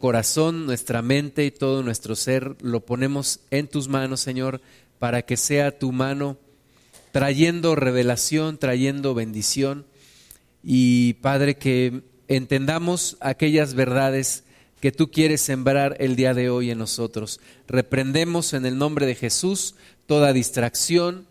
corazón, nuestra mente y todo nuestro ser lo ponemos en tus manos, Señor, para que sea tu mano trayendo revelación, trayendo bendición. Y Padre, que entendamos aquellas verdades que tú quieres sembrar el día de hoy en nosotros. Reprendemos en el nombre de Jesús toda distracción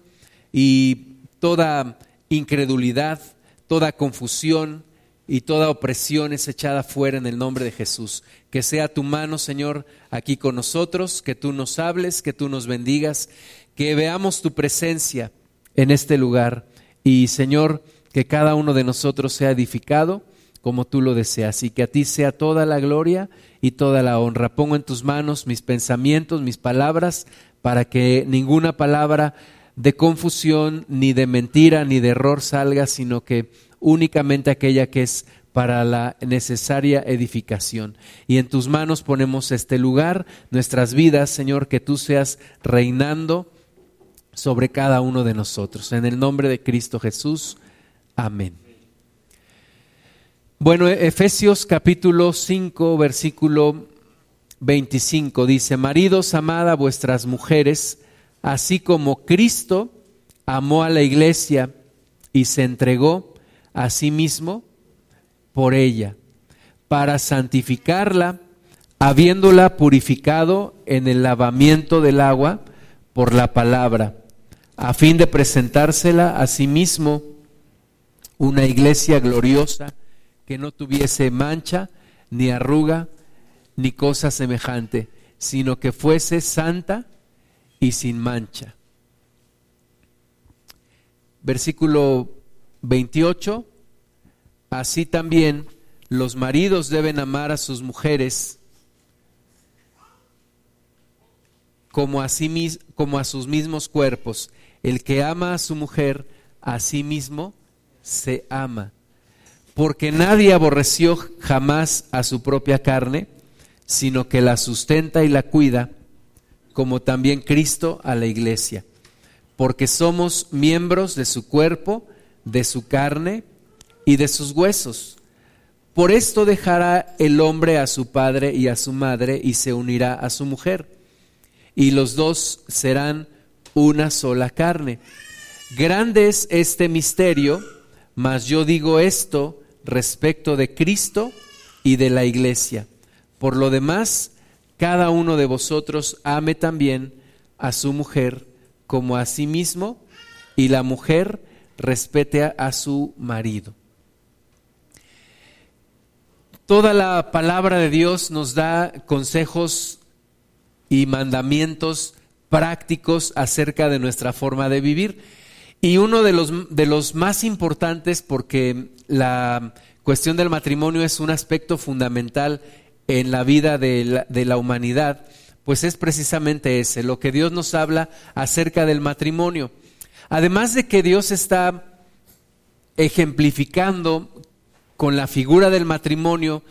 y toda incredulidad, toda confusión y toda opresión es echada fuera en el nombre de Jesús. Que sea tu mano, Señor, aquí con nosotros, que tú nos hables, que tú nos bendigas, que veamos tu presencia en este lugar y, Señor, que cada uno de nosotros sea edificado como tú lo deseas y que a ti sea toda la gloria y toda la honra. Pongo en tus manos mis pensamientos, mis palabras, para que ninguna palabra de confusión, ni de mentira, ni de error salga, sino que únicamente aquella que es para la necesaria edificación. Y en tus manos ponemos este lugar, nuestras vidas, Señor, que tú seas reinando sobre cada uno de nosotros. En el nombre de Cristo Jesús. Amén. Bueno, Efesios capítulo 5, versículo 25 dice, Maridos, amad a vuestras mujeres, así como Cristo amó a la iglesia y se entregó a sí mismo por ella, para santificarla, habiéndola purificado en el lavamiento del agua por la palabra, a fin de presentársela a sí mismo una iglesia gloriosa que no tuviese mancha, ni arruga, ni cosa semejante, sino que fuese santa y sin mancha. Versículo 28. Así también los maridos deben amar a sus mujeres como a, como a sus mismos cuerpos. El que ama a su mujer, a sí mismo se ama porque nadie aborreció jamás a su propia carne, sino que la sustenta y la cuida, como también Cristo a la iglesia, porque somos miembros de su cuerpo, de su carne y de sus huesos. Por esto dejará el hombre a su padre y a su madre y se unirá a su mujer, y los dos serán una sola carne. Grande es este misterio, mas yo digo esto respecto de Cristo y de la iglesia. Por lo demás, cada uno de vosotros ame también a su mujer como a sí mismo y la mujer respete a, su marido. Toda la palabra de Dios nos da consejos y mandamientos prácticos acerca de nuestra forma de vivir. Y uno de los, de los más importantes, porque la cuestión del matrimonio es un aspecto fundamental en la vida de la, de la humanidad, pues es precisamente ese, lo que Dios nos habla acerca del matrimonio. Además de que Dios está ejemplificando con la figura del matrimonio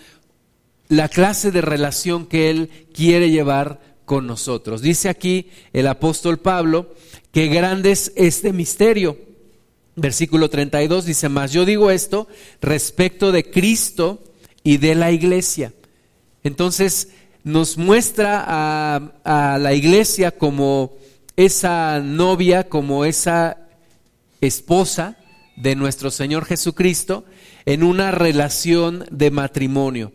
la clase de relación que Él quiere llevar con nosotros. Dice aquí el apóstol Pablo que grande es este misterio. Versículo 32 dice, más yo digo esto respecto de Cristo y de la iglesia. Entonces nos muestra a, a la iglesia como esa novia, como esa esposa de nuestro Señor Jesucristo en una relación de matrimonio.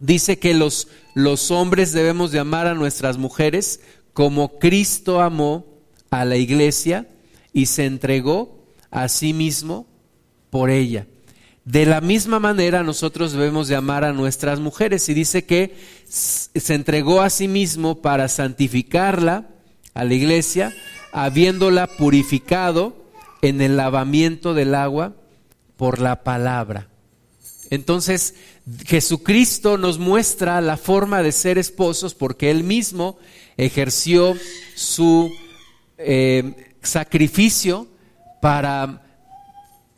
Dice que los, los hombres debemos de amar a nuestras mujeres como Cristo amó a la iglesia y se entregó a sí mismo por ella. De la misma manera nosotros debemos de amar a nuestras mujeres y dice que se entregó a sí mismo para santificarla a la iglesia, habiéndola purificado en el lavamiento del agua por la palabra. Entonces, Jesucristo nos muestra la forma de ser esposos porque Él mismo ejerció su eh, sacrificio para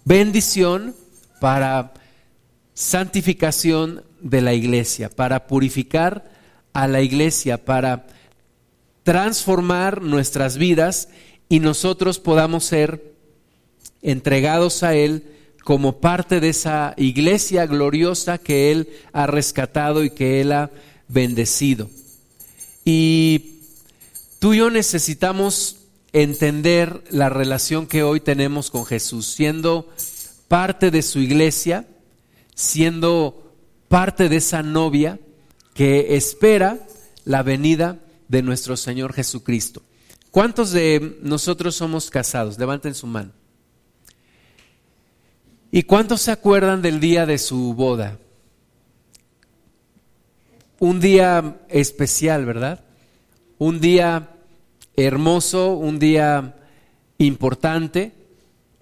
bendición, para santificación de la iglesia, para purificar a la iglesia, para transformar nuestras vidas y nosotros podamos ser entregados a Él como parte de esa iglesia gloriosa que Él ha rescatado y que Él ha bendecido. Y tú y yo necesitamos entender la relación que hoy tenemos con Jesús, siendo parte de su iglesia, siendo parte de esa novia que espera la venida de nuestro Señor Jesucristo. ¿Cuántos de nosotros somos casados? Levanten su mano. ¿Y cuántos se acuerdan del día de su boda? Un día especial, ¿verdad? Un día hermoso, un día importante.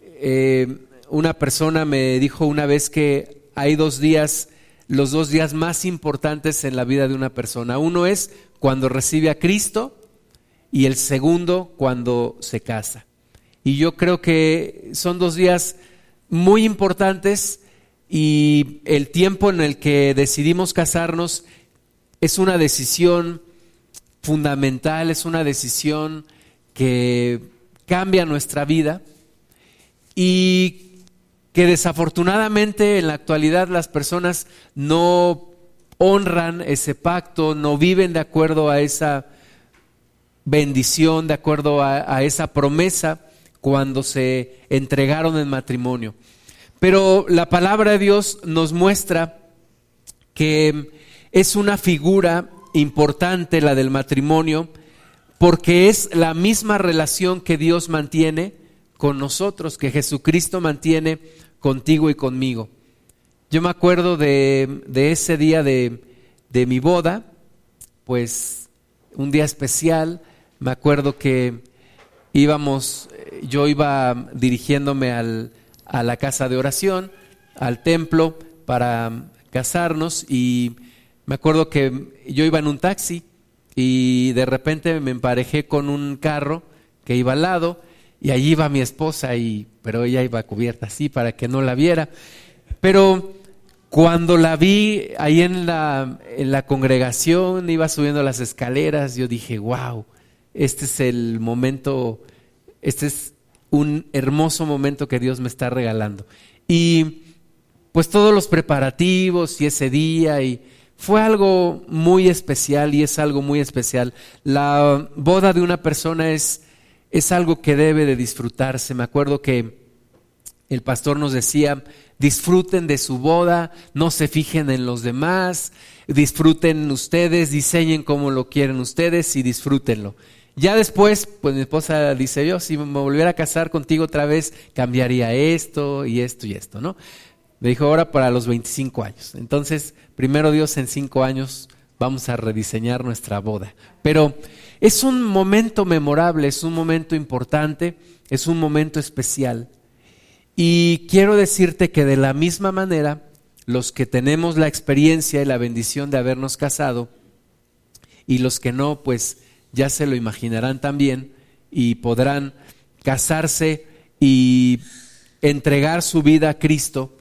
Eh, una persona me dijo una vez que hay dos días, los dos días más importantes en la vida de una persona. Uno es cuando recibe a Cristo y el segundo cuando se casa. Y yo creo que son dos días muy importantes y el tiempo en el que decidimos casarnos es una decisión fundamental, es una decisión que cambia nuestra vida y que desafortunadamente en la actualidad las personas no honran ese pacto, no viven de acuerdo a esa bendición, de acuerdo a, esa promesa cuando se entregaron en matrimonio. Pero la palabra de Dios nos muestra que es una figura importante la del matrimonio porque es la misma relación que Dios mantiene con nosotros, que Jesucristo mantiene contigo y conmigo. Yo me acuerdo de, ese día de, de, mi boda, pues un día especial, me acuerdo que íbamos, yo iba dirigiéndome al, a la casa de oración, al templo, para casarnos y me acuerdo que yo iba en un taxi y de repente me emparejé con un carro que iba al lado y allí iba mi esposa y pero ella iba cubierta así para que no la viera. Pero cuando la vi ahí en la, en la congregación, iba subiendo las escaleras, yo dije, wow, este es el momento, este es un hermoso momento que Dios me está regalando. Y pues todos los preparativos y ese día y fue algo muy especial y es algo muy especial. La boda de una persona es, es algo que debe de disfrutarse. Me acuerdo que el pastor nos decía, disfruten de su boda, no se fijen en los demás, disfruten ustedes, diseñen como lo quieren ustedes y disfrútenlo. Ya después, pues mi esposa dice, yo si me volviera a casar contigo otra vez, cambiaría esto y esto y esto, ¿no? Me dijo, ahora para los 25 años. Entonces, primero Dios, en cinco años vamos a rediseñar nuestra boda. Pero es un momento memorable, es un momento importante, es un momento especial. Y quiero decirte que de la misma manera, los que tenemos la experiencia y la bendición de habernos casado, y los que no, pues ya se lo imaginarán también y podrán casarse y entregar su vida a Cristo,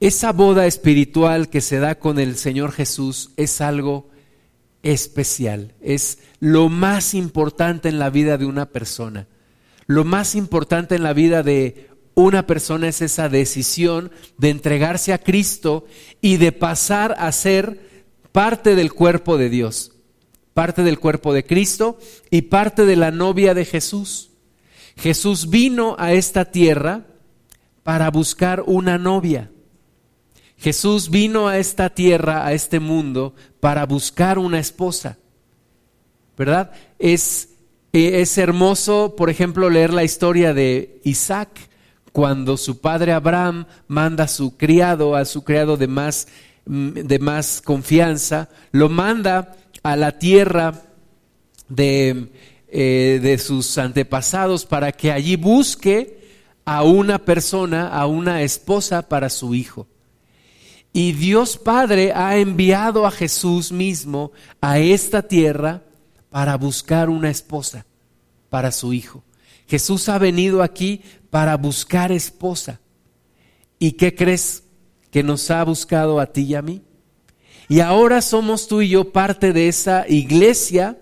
esa boda espiritual que se da con el Señor Jesús es algo especial, es lo más importante en la vida de una persona. Lo más importante en la vida de una persona es esa decisión de entregarse a Cristo y de pasar a ser parte del cuerpo de Dios, parte del cuerpo de Cristo y parte de la novia de Jesús. Jesús vino a esta tierra para buscar una novia. Jesús vino a esta tierra, a este mundo, para buscar una esposa. ¿Verdad? Es, es hermoso, por ejemplo, leer la historia de Isaac, cuando su padre Abraham manda a su criado, a su criado de más, mm, de más confianza, lo manda a la tierra de, eh, de sus antepasados para que allí busque a una persona, a una esposa para su hijo. Y Dios Padre ha enviado a Jesús mismo a esta tierra para buscar una esposa para su hijo. Jesús ha venido aquí para buscar esposa. ¿Y qué crees? Que nos ha buscado a ti y a mí. Y ahora somos tú y yo parte de esa iglesia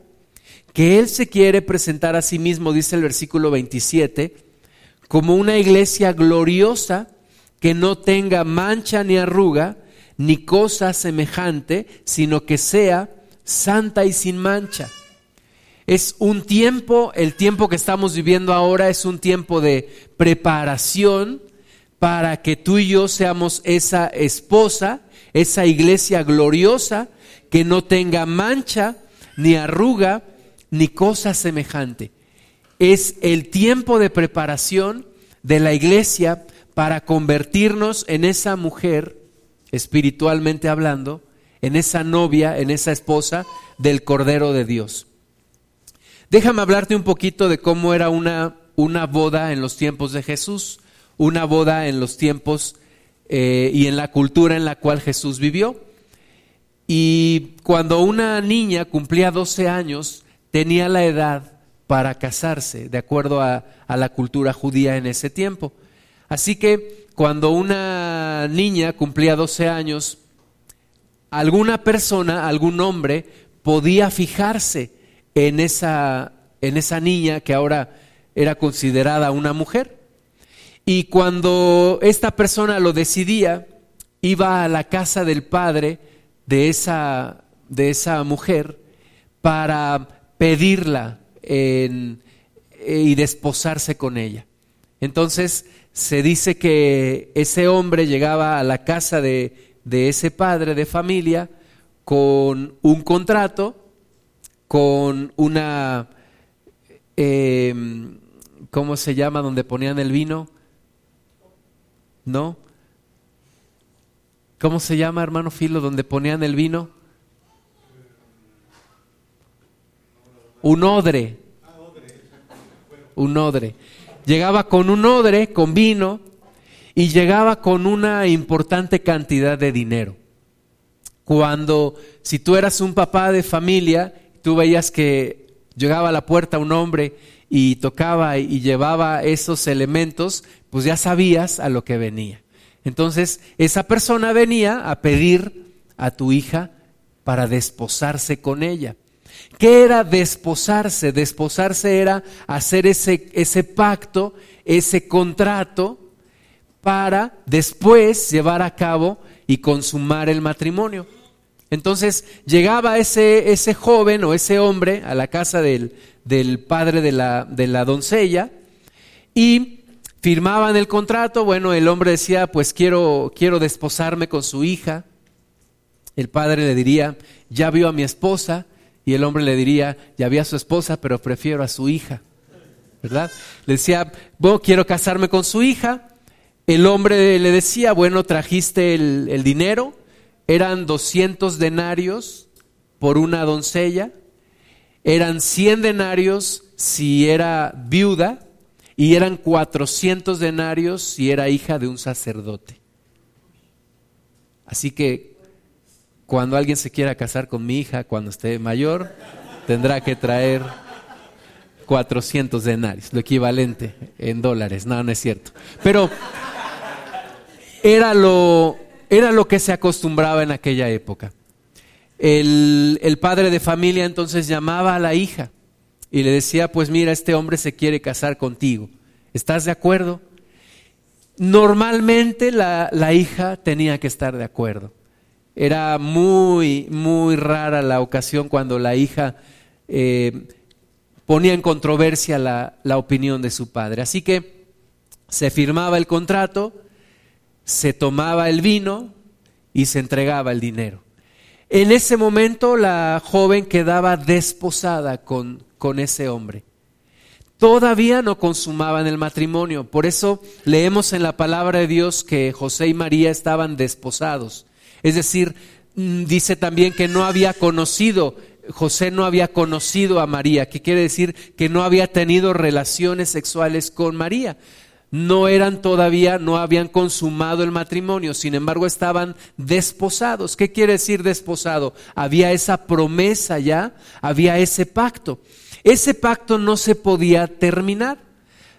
que Él se quiere presentar a sí mismo, dice el versículo 27, como una iglesia gloriosa que no tenga mancha ni arruga, ni cosa semejante, sino que sea santa y sin mancha. Es un tiempo, el tiempo que estamos viviendo ahora es un tiempo de preparación para que tú y yo seamos esa esposa, esa iglesia gloriosa que no tenga mancha, ni arruga, ni cosa semejante. Es el tiempo de preparación de la iglesia para convertirnos en esa mujer, espiritualmente hablando, en esa novia, en esa esposa del Cordero de Dios. Déjame hablarte un poquito de cómo era una, una boda en los tiempos de Jesús, una boda en los tiempos eh, y en la cultura en la cual Jesús vivió. Y cuando una niña cumplía 12 años, tenía la edad para casarse, de acuerdo a, a la cultura judía en ese tiempo. Así que cuando una niña cumplía 12 años, alguna persona, algún hombre, podía fijarse en esa, en esa niña que ahora era considerada una mujer. Y cuando esta persona lo decidía, iba a la casa del padre de esa, de esa mujer para pedirla y desposarse con ella. Entonces se dice que ese hombre llegaba a la casa de, ese padre de familia con un contrato, con una, em, ¿cómo se llama? Donde ponían el vino. ¿No? ¿Cómo se llama, hermano Filo, donde ponían el vino? Un odre. Un odre. Llegaba con un odre, con vino, y llegaba con una importante cantidad de dinero. Cuando, si tú eras un papá de familia, tú veías que llegaba a la puerta un hombre y tocaba y llevaba esos elementos, pues ya sabías a lo que venía. Entonces, esa persona venía a pedir a tu hija para desposarse con ella. ¿Qué era desposarse? Desposarse era hacer ese, ese pacto, ese contrato para después llevar a cabo y consumar el matrimonio. Entonces llegaba ese, ese joven o ese hombre a la casa del, del padre de la, de la doncella y firmaban el contrato. Bueno, el hombre decía, pues quiero, quiero desposarme con su hija. El padre le diría, ya vio a mi esposa. Y el hombre le diría, ya vi a su esposa, pero prefiero a su hija. ¿Verdad? Le decía, bueno, quiero casarme con su hija. El hombre le decía, bueno, trajiste el, el dinero. Eran 200 denarios por una doncella. Eran 100 denarios si era viuda. Y eran 400 denarios si era hija de un sacerdote. Así que cuando alguien se quiera casar con mi hija, cuando esté mayor, tendrá que traer 400 denarios, lo equivalente en dólares. No, no es cierto. Pero era lo, era lo que se acostumbraba en aquella época. El, el padre de familia entonces llamaba a la hija y le decía, pues mira, este hombre se quiere casar contigo. ¿Estás de acuerdo? Normalmente la, la hija tenía que estar de acuerdo. Era muy, muy rara la ocasión cuando la hija eh, ponía en controversia la, la opinión de su padre. Así que se firmaba el contrato, se tomaba el vino y se entregaba el dinero. En ese momento la joven quedaba desposada con, con ese hombre. Todavía no consumaban el matrimonio. Por eso leemos en la palabra de Dios que José y María estaban desposados. Es decir, mm, dice también que no había conocido, José no había conocido a María, que quiere decir que no había tenido relaciones sexuales con María. No eran todavía, no habían consumado el matrimonio, sin embargo estaban desposados. ¿Qué quiere decir desposado? Había esa promesa ya, había ese pacto. Ese pacto no se podía terminar.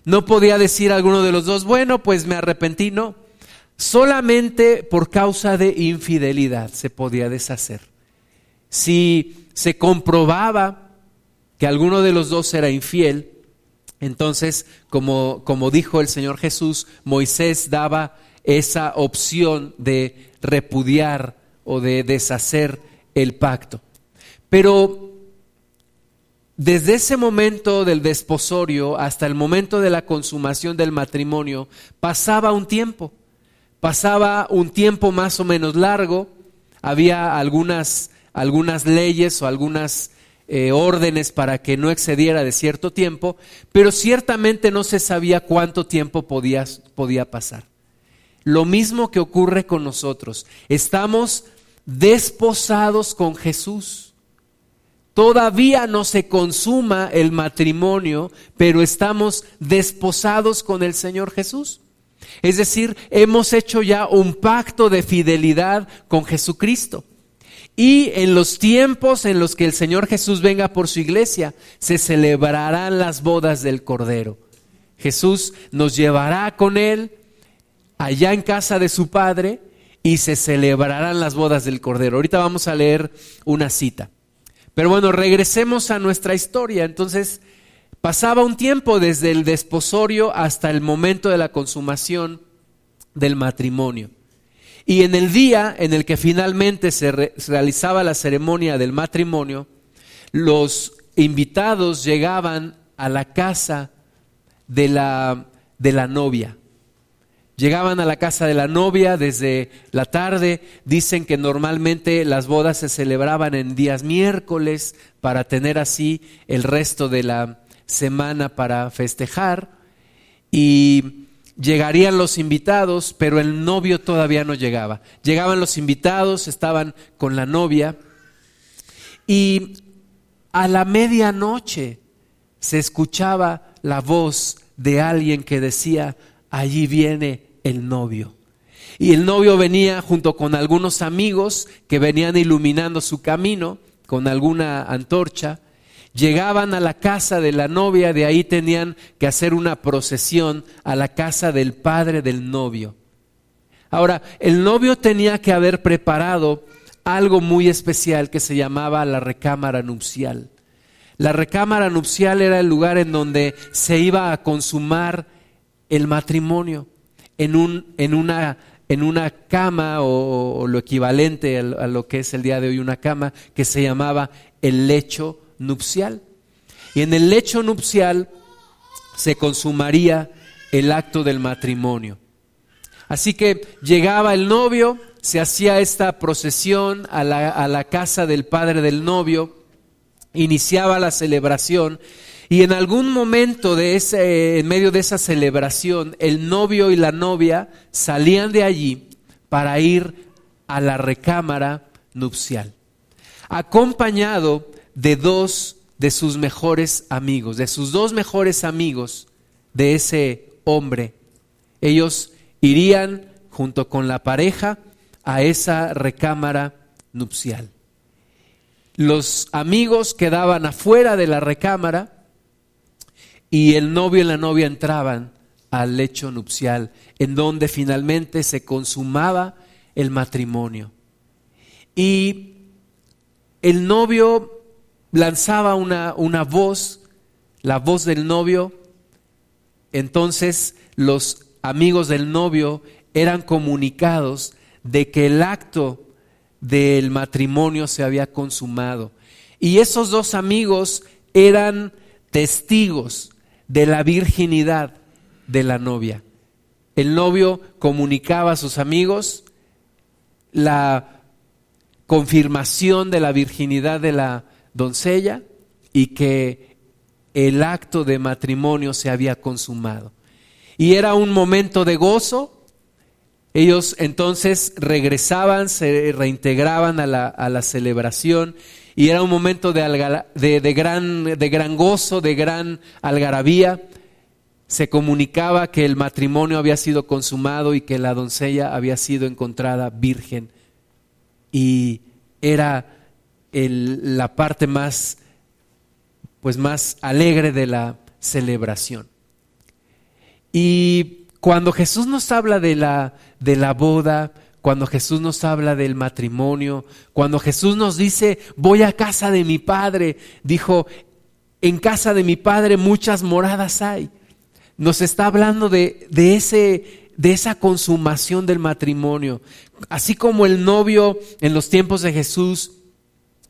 No podía decir alguno de los dos, bueno, pues me arrepentí, no solamente por causa de infidelidad se podía deshacer. Si se comprobaba que alguno de los dos era infiel, entonces, como, como dijo el Señor Jesús, Moisés daba esa opción de repudiar o de deshacer el pacto. Pero desde ese momento del desposorio hasta el momento de la consumación del matrimonio pasaba un tiempo, pasaba un tiempo más o menos largo, había algunas, algunas leyes o algunas eh, órdenes para que no excediera de cierto tiempo, pero ciertamente no se sabía cuánto tiempo podía, podía pasar. Lo mismo que ocurre con nosotros. Estamos desposados con Jesús. Todavía no se consuma el matrimonio, pero estamos desposados con el Señor Jesús. Es decir, hemos hecho ya un pacto de fidelidad con Jesucristo. Y en los tiempos en los que el Señor Jesús venga por su iglesia, se celebrarán las bodas del Cordero. Jesús nos llevará con Él allá en casa de su Padre y se celebrarán las bodas del Cordero. Ahorita vamos a leer una cita. Pero bueno, regresemos a nuestra historia. Entonces, pasaba un tiempo desde el desposorio hasta el momento de la consumación del matrimonio. Y en el día en el que finalmente se, realizaba la ceremonia del matrimonio, los invitados llegaban a la casa de la, de la novia. Llegaban a la casa de la novia desde la tarde. Dicen que normalmente las bodas se celebraban en días miércoles para tener así el resto de la semana para festejar. Y llegarían los invitados, pero el novio todavía no llegaba. Llegaban los invitados, estaban con la novia y a la medianoche se escuchaba la voz de alguien que decía, allí viene el novio. Y el novio venía junto con algunos amigos que venían iluminando su camino con alguna antorcha Llegaban a la casa de la novia, de ahí tenían que hacer una procesión a la casa del padre del novio. Ahora, el novio tenía que haber preparado algo muy especial que se llamaba la recámara nupcial. La recámara nupcial era el lugar en donde se iba a consumar el matrimonio, en, un, en, una, en una, cama o, o, lo equivalente a lo que es el día de hoy una cama, que se llamaba el lecho nupcial. Y en el lecho nupcial se consumaría el acto del matrimonio. Así que llegaba el novio, se hacía esta procesión a la, a la casa del padre del novio, iniciaba la celebración y en algún momento de ese, en medio de esa celebración, el novio y la novia salían de allí para ir a la recámara nupcial, acompañado de dos de sus mejores amigos, de sus dos mejores amigos de ese hombre. Ellos irían junto con la pareja a esa recámara nupcial. Los amigos quedaban afuera de la recámara y el novio y la novia entraban al lecho nupcial, en donde finalmente se consumaba el matrimonio. Y el novio lanzaba una, una voz, la voz del novio, entonces los amigos del novio eran comunicados de que el acto del matrimonio se había consumado. Y esos dos amigos eran testigos de la virginidad de la novia. El novio comunicaba a sus amigos la confirmación de la virginidad de la doncella y que el acto de matrimonio se había consumado. Y era un momento de gozo. Ellos entonces regresaban, se reintegraban a la, a la celebración y era un momento de, de, gran, de gran gozo, de gran algarabía. Se comunicaba que el matrimonio había sido consumado y que la doncella había sido encontrada virgen. Y era la parte más, pues más alegre de la celebración. Y cuando Jesús nos habla de la, de la boda, cuando Jesús nos habla del matrimonio, cuando Jesús nos dice, voy a casa de mi Padre, dijo, en casa de mi Padre muchas moradas hay. Nos está hablando de, de, ese, de esa consumación del matrimonio. Así como el novio en los tiempos de Jesús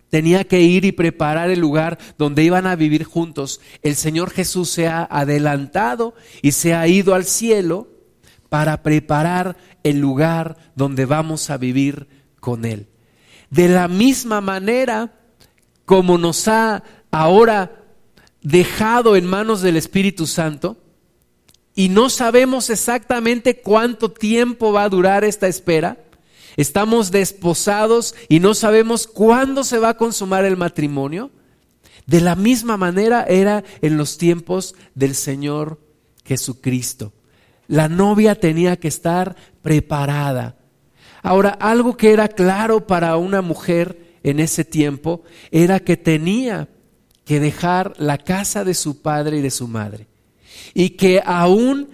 tenía que ir y preparar el lugar donde iban a vivir juntos, el Señor Jesús se ha adelantado y se ha ido al cielo para preparar el lugar donde vamos a vivir con Él. De la misma manera como nos ha ahora dejado en manos del Espíritu Santo, y no sabemos exactamente cuánto tiempo va a durar esta espera. Estamos desposados y no sabemos cuándo se va a consumar el matrimonio. De la misma manera era en los tiempos del Señor Jesucristo. La novia tenía que estar preparada. Ahora, algo que era claro para una mujer en ese tiempo era que tenía que dejar la casa de su padre y de su madre y que aún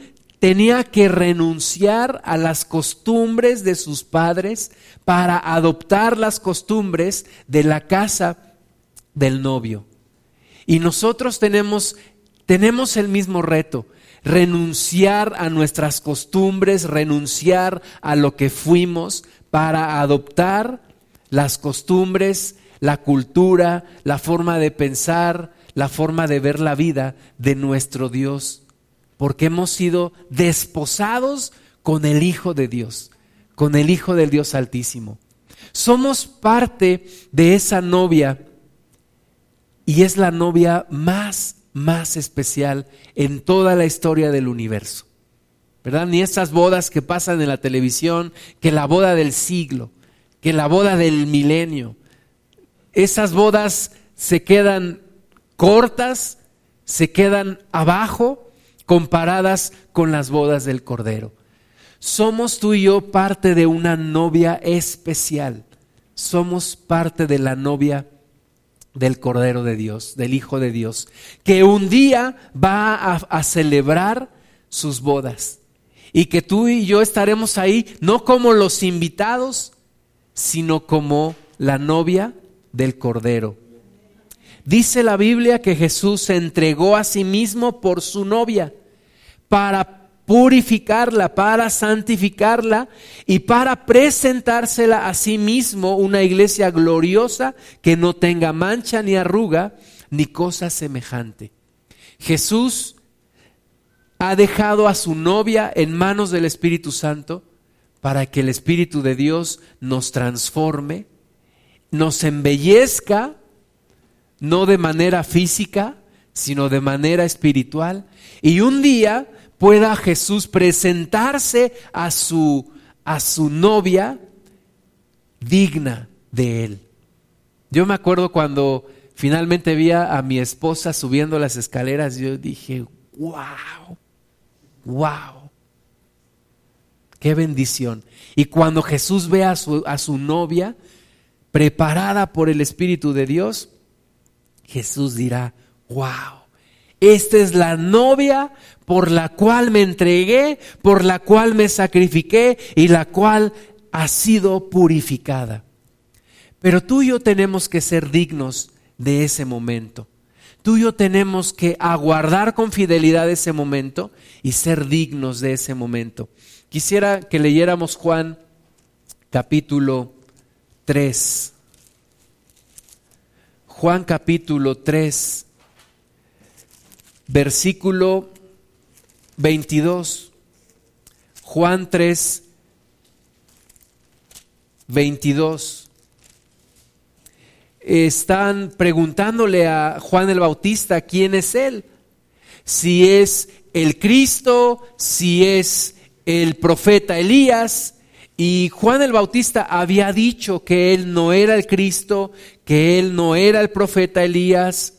tenía que renunciar a las costumbres de sus padres para adoptar las costumbres de la casa del novio. Y nosotros tenemos, tenemos el mismo reto, renunciar a nuestras costumbres, renunciar a lo que fuimos para adoptar las costumbres, la cultura, la forma de pensar, la forma de ver la vida de nuestro Dios porque hemos sido desposados con el Hijo de Dios, con el Hijo del Dios Altísimo. Somos parte de esa novia y es la novia más, más especial en toda la historia del universo. ¿Verdad? Ni esas bodas que pasan en la televisión, que la boda del siglo, que la boda del milenio. Esas bodas se quedan cortas, se quedan abajo comparadas con las bodas del Cordero. Somos tú y yo parte de una novia especial. Somos parte de la novia del Cordero de Dios, del Hijo de Dios, que un día va a, celebrar sus bodas. Y que tú y yo estaremos ahí no como los invitados, sino como la novia del Cordero. Dice la Biblia que Jesús se entregó a sí mismo por su novia para purificarla, para santificarla y para presentársela a sí mismo una iglesia gloriosa que no tenga mancha ni arruga ni cosa semejante. Jesús ha dejado a su novia en manos del Espíritu Santo para que el Espíritu de Dios nos transforme, nos embellezca no de manera física, sino de manera espiritual. Y un día pueda Jesús presentarse a su, a su novia digna de él. Yo me acuerdo cuando finalmente vi a, mi esposa subiendo las escaleras, yo dije, wow, wow, qué bendición. Y cuando Jesús ve a su, a su novia preparada por el Espíritu de Dios, Jesús dirá, wow, esta es la novia por la cual me entregué, por la cual me sacrifiqué y la cual ha sido purificada. Pero tú y yo tenemos que ser dignos de ese momento. Tú y yo tenemos que aguardar con fidelidad ese momento y ser dignos de ese momento. Quisiera que leyéramos Juan capítulo 3. Juan capítulo 3, versículo 22. Juan 3, 22. Están preguntándole a Juan el Bautista quién es él. Si es el Cristo, si es el profeta Elías, y Juan el Bautista había dicho que él no era el Cristo, que él no era el profeta Elías,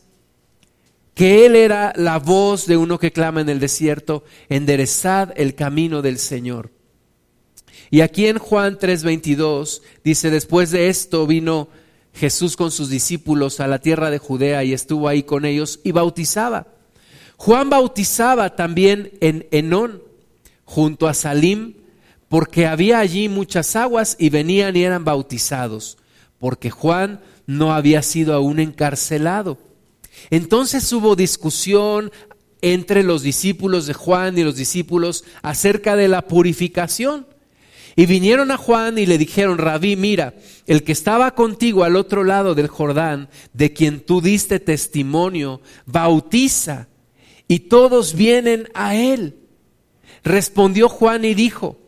que él era la voz de uno que clama en el desierto, enderezad el camino del Señor. Y aquí en Juan 3:22 dice, después de esto vino Jesús con sus discípulos a la tierra de Judea y estuvo ahí con ellos y bautizaba. Juan bautizaba también en Enón, junto a Salim, porque había allí muchas aguas y venían y eran bautizados, porque Juan no había sido aún encarcelado. Entonces hubo discusión entre los discípulos de Juan y los discípulos acerca de la purificación. Y vinieron a Juan y le dijeron, Rabí, mira, el que estaba contigo al otro lado del Jordán, de quien tú diste testimonio, bautiza, y todos vienen a él. Respondió Juan y dijo,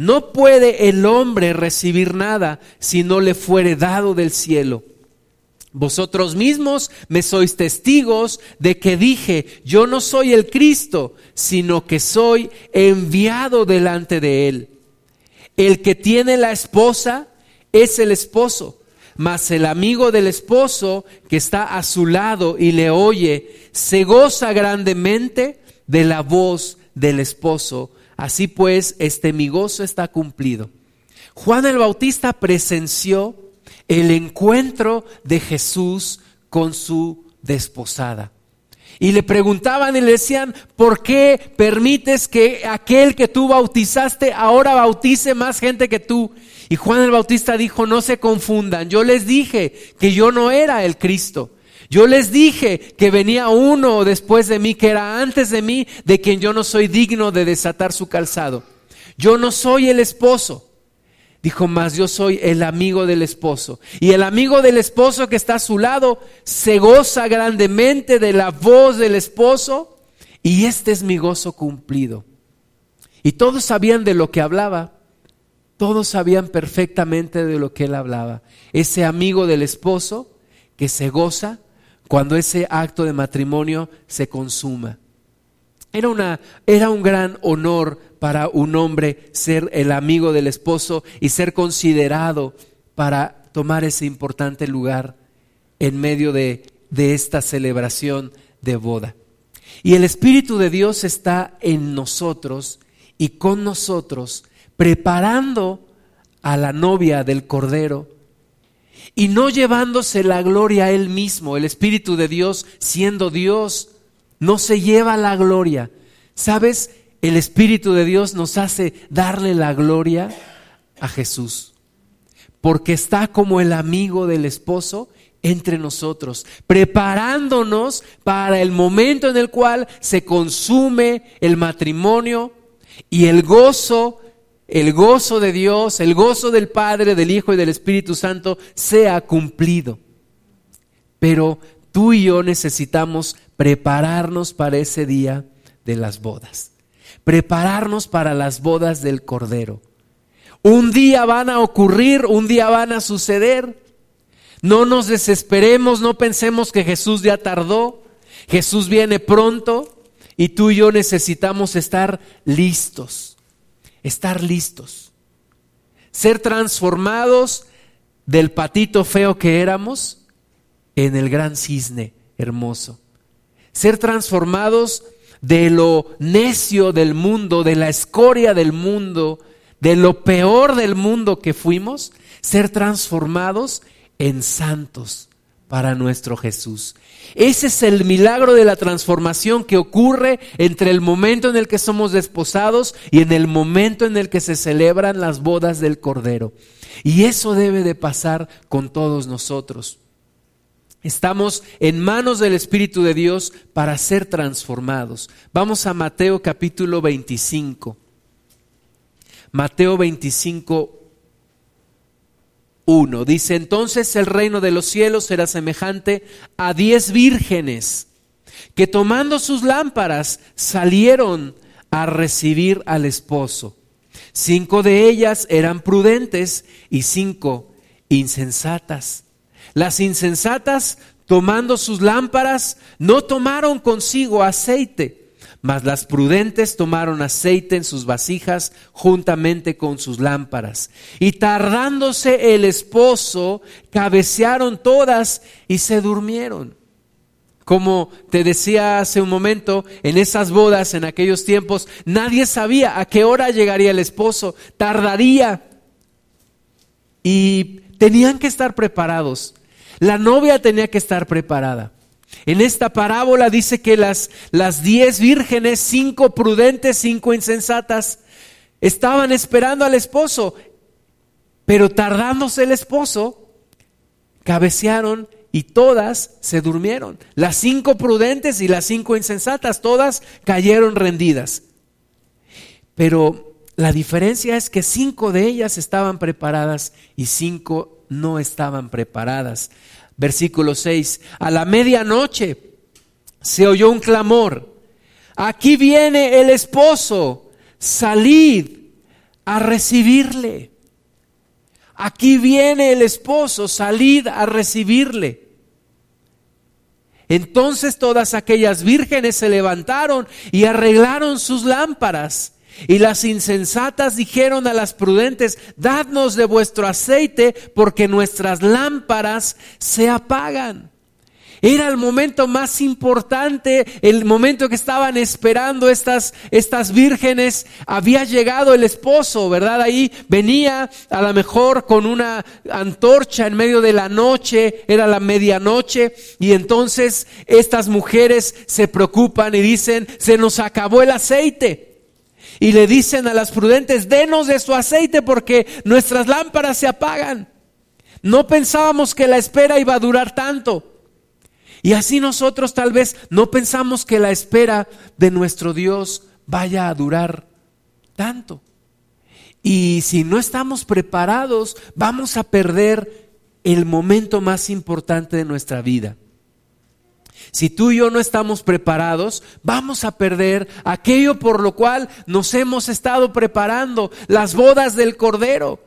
no puede el hombre recibir nada si no le fuere dado del cielo. Vosotros mismos me sois testigos de que dije, yo no soy el Cristo, sino que soy enviado delante de él. El que tiene la esposa es el esposo, mas el amigo del esposo que está a su lado y le oye, se goza grandemente de la voz del esposo. Así pues, este mi gozo está cumplido. Juan el Bautista presenció el encuentro de Jesús con su desposada. Y le preguntaban y le decían, ¿por qué permites que aquel que tú bautizaste ahora bautice más gente que tú? Y Juan el Bautista dijo, no se confundan, yo les dije que yo no era el Cristo. Yo les dije que venía uno después de mí, que era antes de mí, de quien yo no soy digno de desatar su calzado. Yo no soy el esposo. Dijo, más yo soy el amigo del esposo. Y el amigo del esposo que está a su lado se goza grandemente de la voz del esposo. Y este es mi gozo cumplido. Y todos sabían de lo que hablaba. Todos sabían perfectamente de lo que él hablaba. Ese amigo del esposo que se goza cuando ese acto de matrimonio se consuma. Era, una, era un gran honor para un hombre ser el amigo del esposo y ser considerado para tomar ese importante lugar en medio de, de esta celebración de boda. Y el Espíritu de Dios está en nosotros y con nosotros, preparando a la novia del Cordero y no llevándose la gloria a Él mismo. El Espíritu de Dios, siendo Dios, no se lleva la gloria. ¿Sabes? El Espíritu de Dios nos hace darle la gloria a Jesús, porque está como el amigo del esposo entre nosotros, preparándonos para el momento en el cual se consume el matrimonio y el gozo, el gozo de Dios, el gozo del Padre, del Hijo y del Espíritu Santo sea cumplido. Pero tú y yo necesitamos prepararnos para ese día de las bodas prepararnos para las bodas del Cordero. Un día van a ocurrir, un día van a suceder. No nos desesperemos, no pensemos que Jesús ya tardó. Jesús viene pronto y tú y yo necesitamos estar listos, estar listos, ser transformados del patito feo que éramos en el gran cisne hermoso, ser transformados de lo necio del mundo, de la escoria del mundo, de lo peor del mundo que fuimos, ser transformados en santos para nuestro Jesús. Ese es el milagro de la transformación que ocurre entre el momento en el que somos desposados y en el momento en el que se celebran las bodas del Cordero. Y eso debe de pasar con todos nosotros. Estamos en manos del Espíritu de Dios para ser transformados. Vamos a Mateo capítulo 25. Mateo 25, 1. Dice, entonces el reino de los cielos será semejante a diez vírgenes que tomando sus lámparas salieron a recibir al esposo. Cinco de ellas eran prudentes y cinco insensatas. Las insensatas, tomando sus lámparas, no tomaron consigo aceite, mas las prudentes tomaron aceite en sus vasijas juntamente con sus lámparas. Y tardándose el esposo, cabecearon todas y se durmieron. Como te decía hace un momento, en esas bodas, en aquellos tiempos, nadie sabía a qué hora llegaría el esposo, tardaría. Y tenían que estar preparados. La novia tenía que estar preparada. En esta parábola dice que las, las diez vírgenes, cinco prudentes, cinco insensatas, estaban esperando al esposo, pero tardándose el esposo, cabecearon y todas se durmieron. Las cinco prudentes y las cinco insensatas, todas cayeron rendidas. Pero la diferencia es que cinco de ellas estaban preparadas y cinco no estaban preparadas. Versículo 6. A la medianoche se oyó un clamor. Aquí viene el esposo. Salid a recibirle. Aquí viene el esposo. Salid a recibirle. Entonces todas aquellas vírgenes se levantaron y arreglaron sus lámparas. Y las insensatas dijeron a las prudentes, dadnos de vuestro aceite porque nuestras lámparas se apagan. Era el momento más importante, el momento que estaban esperando estas, estas vírgenes. Había llegado el esposo, ¿verdad? Ahí venía a lo mejor con una antorcha en medio de la noche, era la medianoche, y entonces estas mujeres se preocupan y dicen, se nos acabó el aceite. Y le dicen a las prudentes, denos de su aceite porque nuestras lámparas se apagan. No pensábamos que la espera iba a durar tanto. Y así nosotros tal vez no pensamos que la espera de nuestro Dios vaya a durar tanto. Y si no estamos preparados, vamos a perder el momento más importante de nuestra vida. Si tú y yo no estamos preparados, vamos a perder aquello por lo cual nos hemos estado preparando, las bodas del Cordero.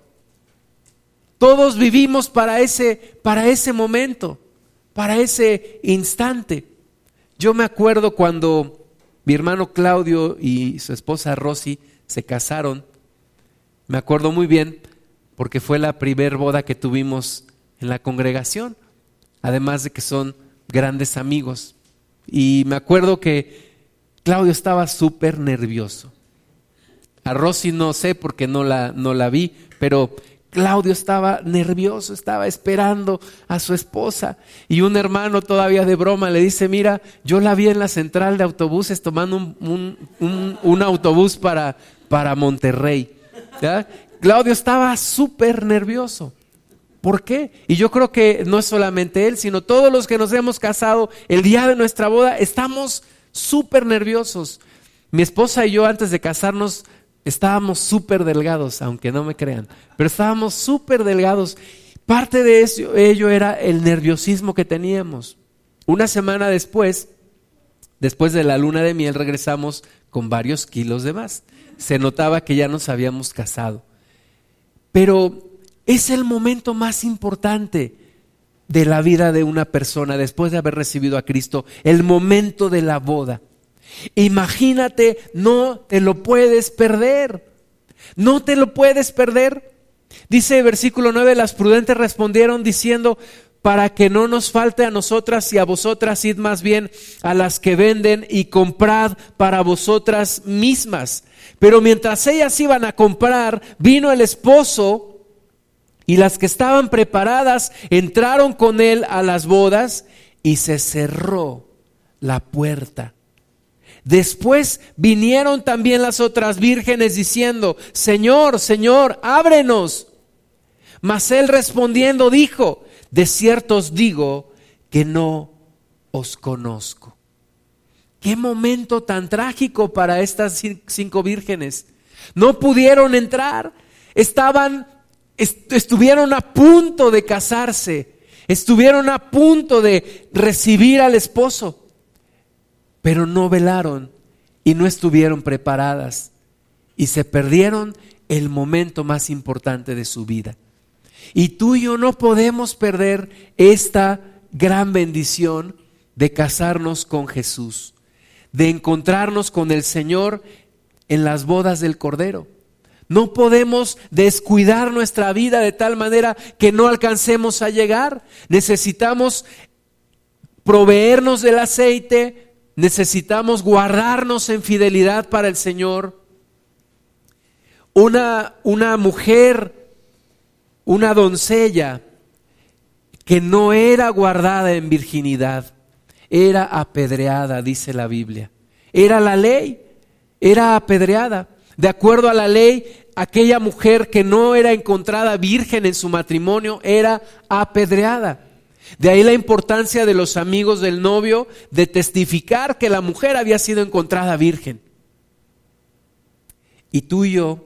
Todos vivimos para ese, para ese momento, para ese instante. Yo me acuerdo cuando mi hermano Claudio y su esposa Rosy se casaron, me acuerdo muy bien porque fue la primer boda que tuvimos en la congregación, además de que son grandes amigos. Y me acuerdo que Claudio estaba súper nervioso. A Rosy no sé porque no la, no la vi, pero Claudio estaba nervioso, estaba esperando a su esposa. Y un hermano todavía de broma le dice, mira, yo la vi en la central de autobuses tomando un, un, autobús para, para Monterrey. Claudio estaba súper nervioso. ¿Por qué? Y yo creo que no es solamente él, sino todos los que nos hemos casado el día de nuestra boda, estamos súper nerviosos. Mi esposa y yo antes de casarnos estábamos súper delgados, aunque no me crean, pero estábamos súper delgados. Parte de eso, ello era el nerviosismo que teníamos. Una semana después, después de la luna de miel, regresamos con varios kilos de más. Se notaba que ya nos habíamos casado. Pero es el momento más importante de la vida de una persona después de haber recibido a Cristo, el momento de la boda. Imagínate, no te lo puedes perder. No te lo puedes perder. Dice el versículo 9, las prudentes respondieron diciendo, para que no nos falte a nosotras y a vosotras, id más bien a las que venden y comprad para vosotras mismas. Pero mientras ellas iban a comprar, vino el esposo y las que estaban preparadas entraron con él a las bodas y se cerró la puerta. Después vinieron también las otras vírgenes diciendo, Señor, Señor, ábrenos. Mas él respondiendo dijo, de cierto os digo que no os conozco. Qué momento tan trágico para estas cinco vírgenes. No pudieron entrar, estaban estuvieron a punto de casarse, estuvieron a punto de recibir al esposo, pero no velaron y no estuvieron preparadas y se perdieron el momento más importante de su vida. Y tú y yo no podemos perder esta gran bendición de casarnos con Jesús, de encontrarnos con el Señor en las bodas del Cordero. No podemos descuidar nuestra vida de tal manera que no alcancemos a llegar. Necesitamos proveernos del aceite, necesitamos guardarnos en fidelidad para el Señor. Una, una mujer, una doncella que no era guardada en virginidad, era apedreada, dice la Biblia. Era la ley, era apedreada. De acuerdo a la ley, aquella mujer que no era encontrada virgen en su matrimonio era apedreada. De ahí la importancia de los amigos del novio de testificar que la mujer había sido encontrada virgen. Y tú y yo,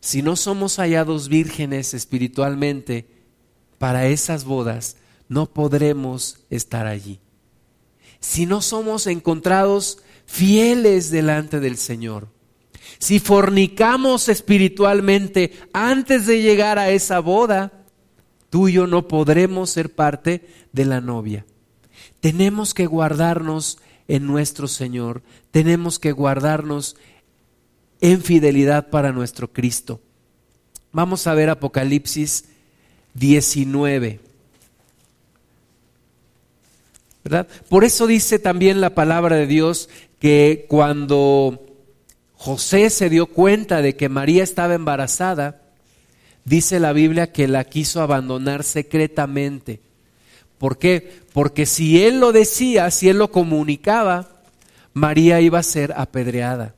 si no somos hallados vírgenes espiritualmente para esas bodas, no podremos estar allí. Si no somos encontrados fieles delante del Señor, si fornicamos espiritualmente antes de llegar a esa boda, tú y yo no podremos ser parte de la novia. Tenemos que guardarnos en nuestro Señor, tenemos que guardarnos en fidelidad para nuestro Cristo. Vamos a ver Apocalipsis 19. ¿verdad? Por eso dice también la palabra de Dios que cuando José se dio cuenta de que María estaba embarazada, dice la Biblia que la quiso abandonar secretamente. ¿Por qué? Porque si él lo decía, si él lo comunicaba, María iba a ser apedreada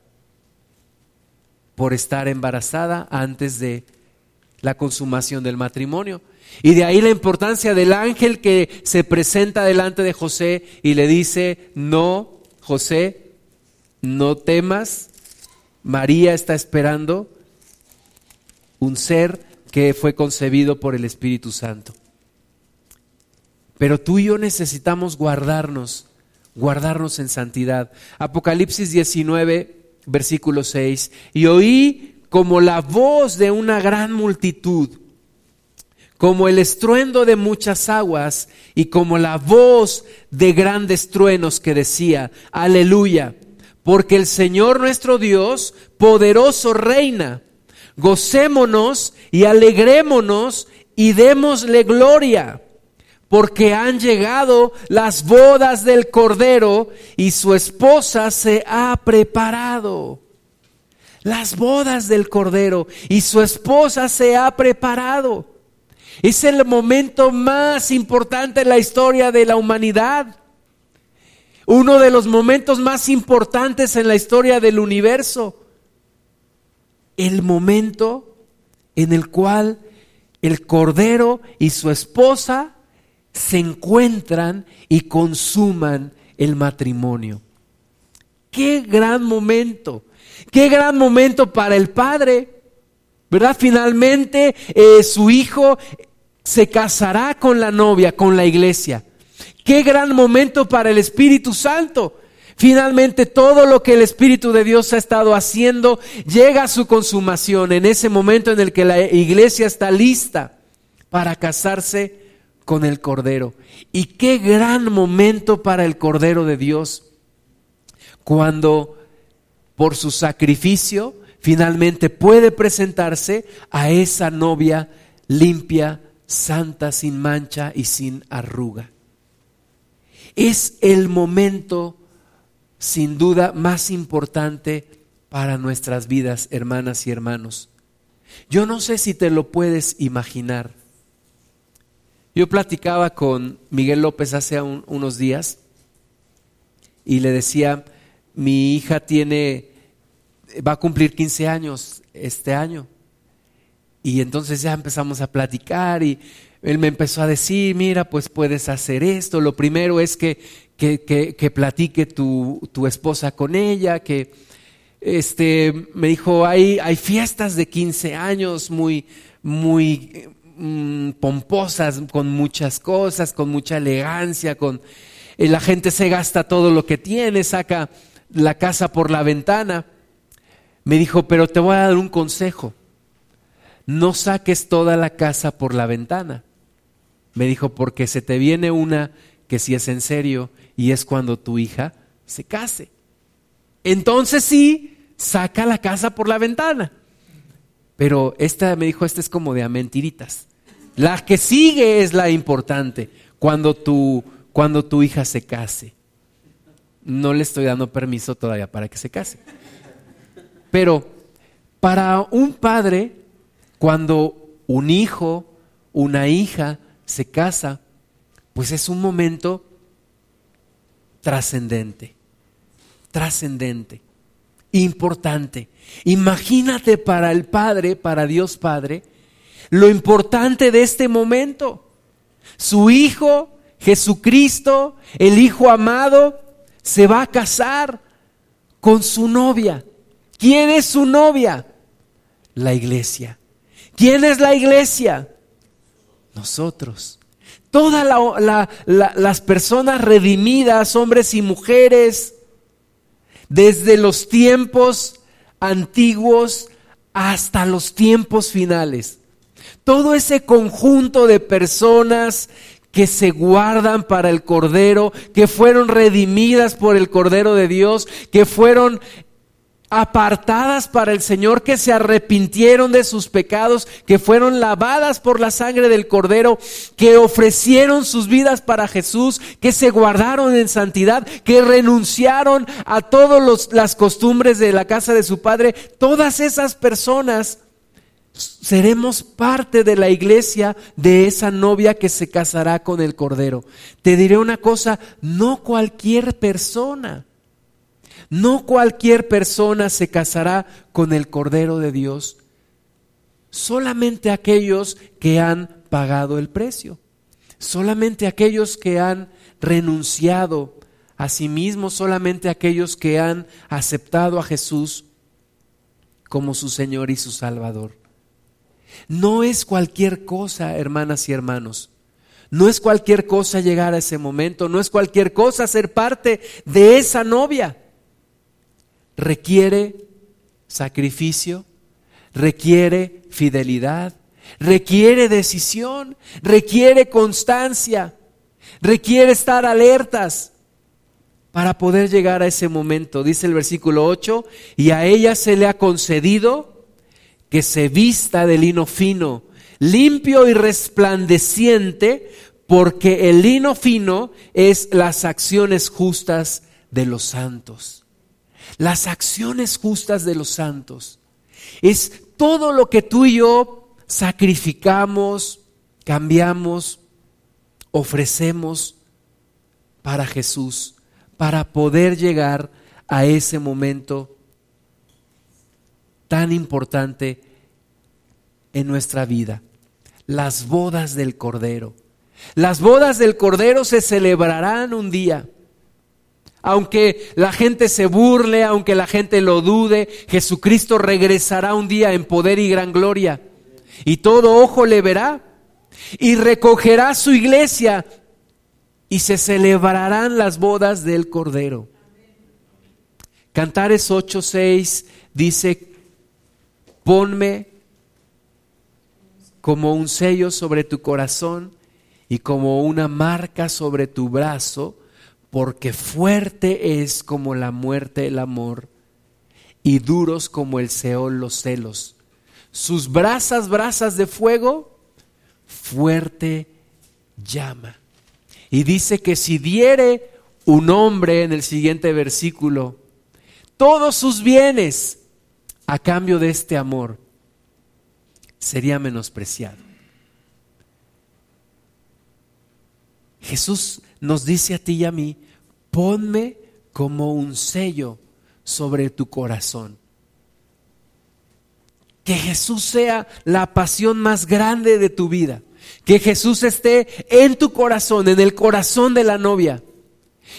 por estar embarazada antes de la consumación del matrimonio. Y de ahí la importancia del ángel que se presenta delante de José y le dice, no, José, no temas, María está esperando un ser que fue concebido por el Espíritu Santo. Pero tú y yo necesitamos guardarnos, guardarnos en santidad. Apocalipsis 19, versículo 6. Y oí como la voz de una gran multitud como el estruendo de muchas aguas y como la voz de grandes truenos que decía, aleluya, porque el Señor nuestro Dios, poderoso reina, gocémonos y alegrémonos y démosle gloria, porque han llegado las bodas del Cordero y su esposa se ha preparado. Las bodas del Cordero y su esposa se ha preparado. Es el momento más importante en la historia de la humanidad. Uno de los momentos más importantes en la historia del universo. El momento en el cual el Cordero y su esposa se encuentran y consuman el matrimonio. Qué gran momento, qué gran momento para el Padre, ¿verdad? Finalmente eh, su hijo se casará con la novia, con la iglesia. Qué gran momento para el Espíritu Santo. Finalmente todo lo que el Espíritu de Dios ha estado haciendo llega a su consumación en ese momento en el que la iglesia está lista para casarse con el Cordero. Y qué gran momento para el Cordero de Dios cuando por su sacrificio finalmente puede presentarse a esa novia limpia, santa, sin mancha y sin arruga. Es el momento, sin duda, más importante para nuestras vidas, hermanas y hermanos. Yo no sé si te lo puedes imaginar. Yo platicaba con Miguel López hace unos días y le decía, mi hija tiene va a cumplir 15 años este año. Y entonces ya empezamos a platicar y él me empezó a decir, mira, pues puedes hacer esto. Lo primero es que, que, que, platique tu, tu, esposa con ella, que este, me dijo, hay, hay fiestas de 15 años muy, muy mm, pomposas, con muchas cosas, con mucha elegancia, con eh, la gente se gasta todo lo que tiene, saca la casa por la ventana me dijo, pero te voy a dar un consejo. No saques toda la casa por la ventana. Me dijo, porque se te viene una que si es en serio y es cuando tu hija se case. Entonces sí, saca la casa por la ventana. Pero esta me dijo, esta es como de a mentiritas. La que sigue es la importante, cuando tu, cuando tu hija se case. No le estoy dando permiso todavía para que se case. Pero para un padre, cuando un hijo, una hija se casa, pues es un momento trascendente, trascendente, importante. Imagínate para el Padre, para Dios Padre, lo importante de este momento. Su hijo Jesucristo, el Hijo amado, se va a casar con su novia. ¿Quién es su novia? La iglesia. ¿Quién es la iglesia? Nosotros. Todas las personas redimidas, hombres y mujeres, desde los tiempos antiguos hasta los tiempos finales. Todo ese conjunto de personas que se guardan para el Cordero, que fueron redimidas por el Cordero de Dios, que fueron apartadas para el Señor, que se arrepintieron de sus pecados, que fueron lavadas por la sangre del Cordero, que ofrecieron sus vidas para Jesús, que se guardaron en santidad, que renunciaron a todas las costumbres de la casa de su Padre. Todas esas personas seremos parte de la iglesia de esa novia que se casará con el Cordero. Te diré una cosa, no cualquier persona, no cualquier persona se casará con el Cordero de Dios, solamente aquellos que han pagado el precio, solamente aquellos que han renunciado a sí mismos, solamente aquellos que han aceptado a Jesús como su Señor y su Salvador. No es cualquier cosa, hermanas y hermanos. No es cualquier cosa llegar a ese momento, no es cualquier cosa ser parte de esa novia. Requiere sacrificio, requiere fidelidad, requiere decisión, requiere constancia, requiere estar alertas para poder llegar a ese momento. Dice el versículo 8, y a ella se le ha concedido que se vista de lino fino, limpio y resplandeciente, porque el lino fino es las acciones justas de los santos. Las acciones justas de los santos. Es todo lo que tú y yo sacrificamos, cambiamos, ofrecemos para Jesús, para poder llegar a ese momento tan importante en nuestra vida, las bodas del Cordero. Las bodas del Cordero se celebrarán un día. Aunque la gente se burle, aunque la gente lo dude, Jesucristo regresará un día en poder y gran gloria. Y todo ojo le verá. Y recogerá su iglesia y se celebrarán las bodas del Cordero. Cantares 8:6 dice Ponme como un sello sobre tu corazón y como una marca sobre tu brazo, porque fuerte es como la muerte el amor y duros como el Seol los celos. Sus brasas, brasas de fuego, fuerte llama. Y dice que si diere un hombre en el siguiente versículo, todos sus bienes, a cambio de este amor sería menospreciado. Jesús nos dice a ti y a mí, ponme como un sello sobre tu corazón. Que Jesús sea la pasión más grande de tu vida. Que Jesús esté en tu corazón, en el corazón de la novia.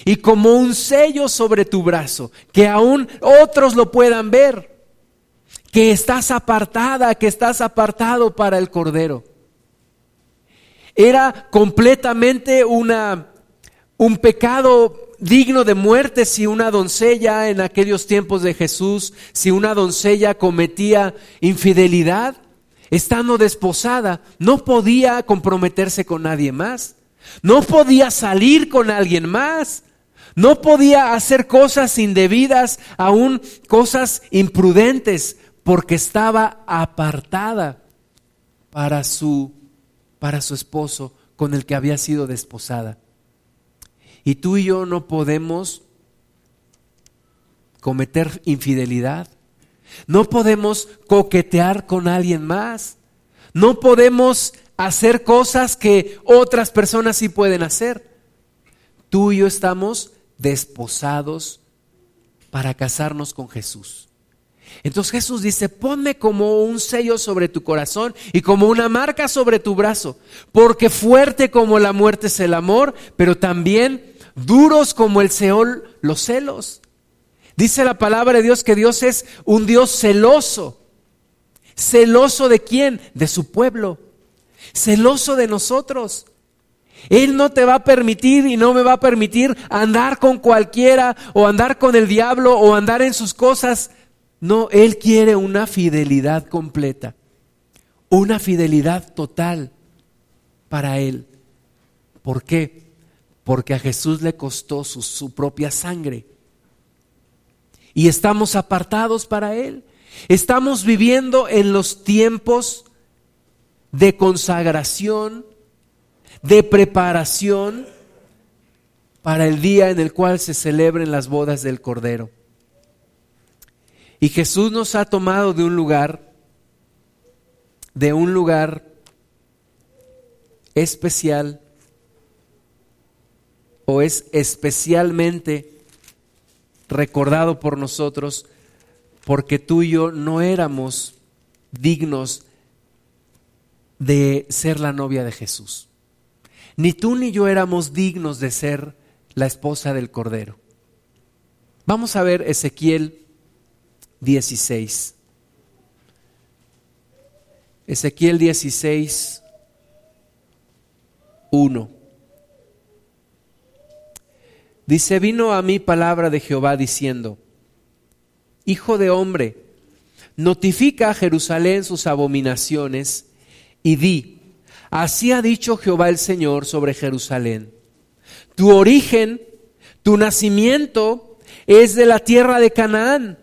Y como un sello sobre tu brazo, que aún otros lo puedan ver que estás apartada, que estás apartado para el Cordero. Era completamente una, un pecado digno de muerte si una doncella en aquellos tiempos de Jesús, si una doncella cometía infidelidad, estando desposada, no podía comprometerse con nadie más, no podía salir con alguien más, no podía hacer cosas indebidas, aún cosas imprudentes, porque estaba apartada para su, para su esposo con el que había sido desposada. Y tú y yo no podemos cometer infidelidad. No podemos coquetear con alguien más. No podemos hacer cosas que otras personas sí pueden hacer. Tú y yo estamos desposados para casarnos con Jesús. Entonces Jesús dice, ponme como un sello sobre tu corazón y como una marca sobre tu brazo, porque fuerte como la muerte es el amor, pero también duros como el Seol los celos. Dice la palabra de Dios que Dios es un Dios celoso. ¿Celoso de quién? De su pueblo. Celoso de nosotros. Él no te va a permitir y no me va a permitir andar con cualquiera o andar con el diablo o andar en sus cosas. No, Él quiere una fidelidad completa, una fidelidad total para Él. ¿Por qué? Porque a Jesús le costó su, propia sangre. Y estamos apartados para Él. Estamos viviendo en los tiempos de consagración, de preparación para el día en el cual se celebren las bodas del Cordero. Y Jesús nos ha tomado de un lugar, de un lugar especial, o es especialmente recordado por nosotros, porque tú y yo no éramos dignos de ser la novia de Jesús. Ni tú ni yo éramos dignos de ser la esposa del Cordero. Vamos a ver Ezequiel 16. Ezequiel 16, 1. Dice, vino a mí palabra de Jehová diciendo, Hijo de hombre, notifica a Jerusalén sus abominaciones y di, Así ha dicho Jehová el Señor sobre Jerusalén. Tu origen, tu nacimiento es de la tierra de Canaán.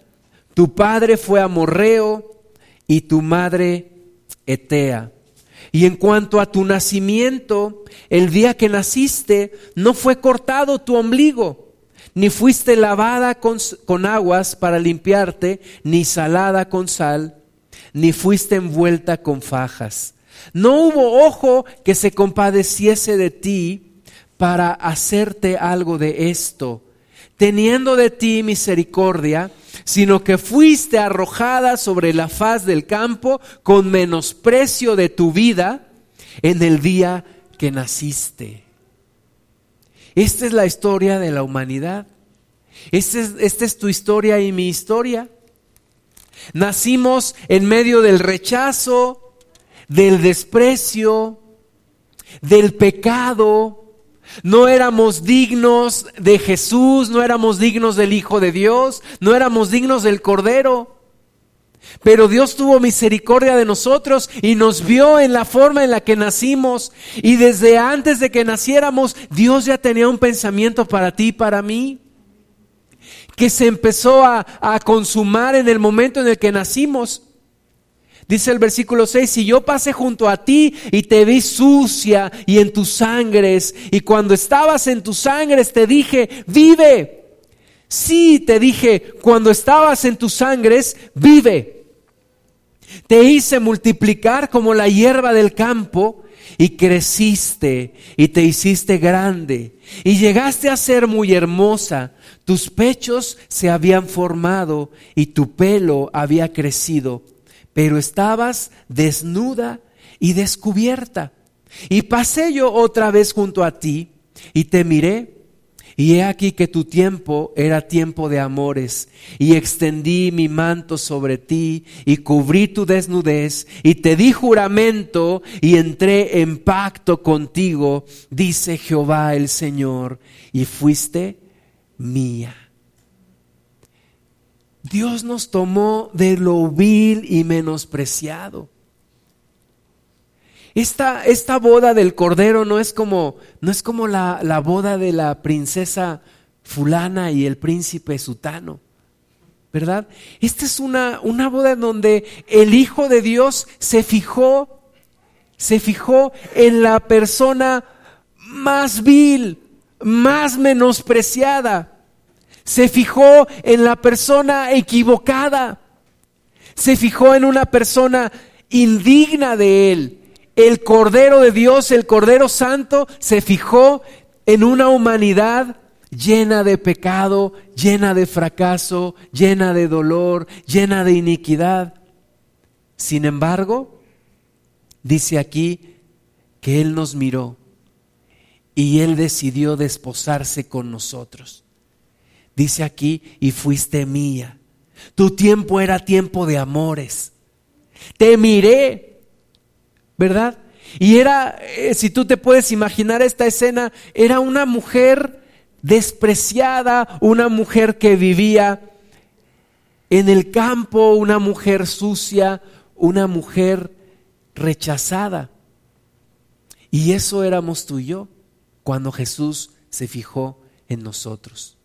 Tu padre fue amorreo y tu madre etea. Y en cuanto a tu nacimiento, el día que naciste, no fue cortado tu ombligo, ni fuiste lavada con, con, aguas para limpiarte, ni salada con sal, ni fuiste envuelta con fajas. No hubo ojo que se compadeciese de ti para hacerte algo de esto, teniendo de ti misericordia, sino que fuiste arrojada sobre la faz del campo con menosprecio de tu vida en el día que naciste. Esta es la historia de la humanidad. Esta es, esta es tu historia y mi historia. Nacimos en medio del rechazo, del desprecio, del pecado. No éramos dignos de Jesús, no éramos dignos del Hijo de Dios, no éramos dignos del Cordero. Pero Dios tuvo misericordia de nosotros y nos vio en la forma en la que nacimos. Y desde antes de que naciéramos, Dios ya tenía un pensamiento para ti y para mí, que se empezó a, a consumar en el momento en el que nacimos. Dice el versículo 6, si yo pasé junto a ti y te vi sucia y en tus sangres, y cuando estabas en tus sangres te dije, vive. Sí, te dije, cuando estabas en tus sangres, vive. Te hice multiplicar como la hierba del campo y creciste y te hiciste grande y llegaste a ser muy hermosa. Tus pechos se habían formado y tu pelo había crecido pero estabas desnuda y descubierta. Y pasé yo otra vez junto a ti y te miré. Y he aquí que tu tiempo era tiempo de amores, y extendí mi manto sobre ti, y cubrí tu desnudez, y te di juramento, y entré en pacto contigo, dice Jehová el Señor, y fuiste mía. Dios nos tomó de lo vil y menospreciado. Esta, esta boda del cordero no es como, no es como la, la boda de la princesa fulana y el príncipe sutano. ¿Verdad? Esta es una, una boda en donde el Hijo de Dios se fijó, se fijó en la persona más vil, más menospreciada, se fijó en la persona equivocada. Se fijó en una persona indigna de él. El Cordero de Dios, el Cordero Santo, se fijó en una humanidad llena de pecado, llena de fracaso, llena de dolor, llena de iniquidad. Sin embargo, dice aquí que Él nos miró y Él decidió desposarse con nosotros. Dice aquí, y fuiste mía. Tu tiempo era tiempo de amores. Te miré, ¿verdad? Y era, eh, si tú te puedes imaginar esta escena, era una mujer despreciada, una mujer que vivía en el campo, una mujer sucia, una mujer rechazada. Y eso éramos tú y yo cuando Jesús se fijó en nosotros.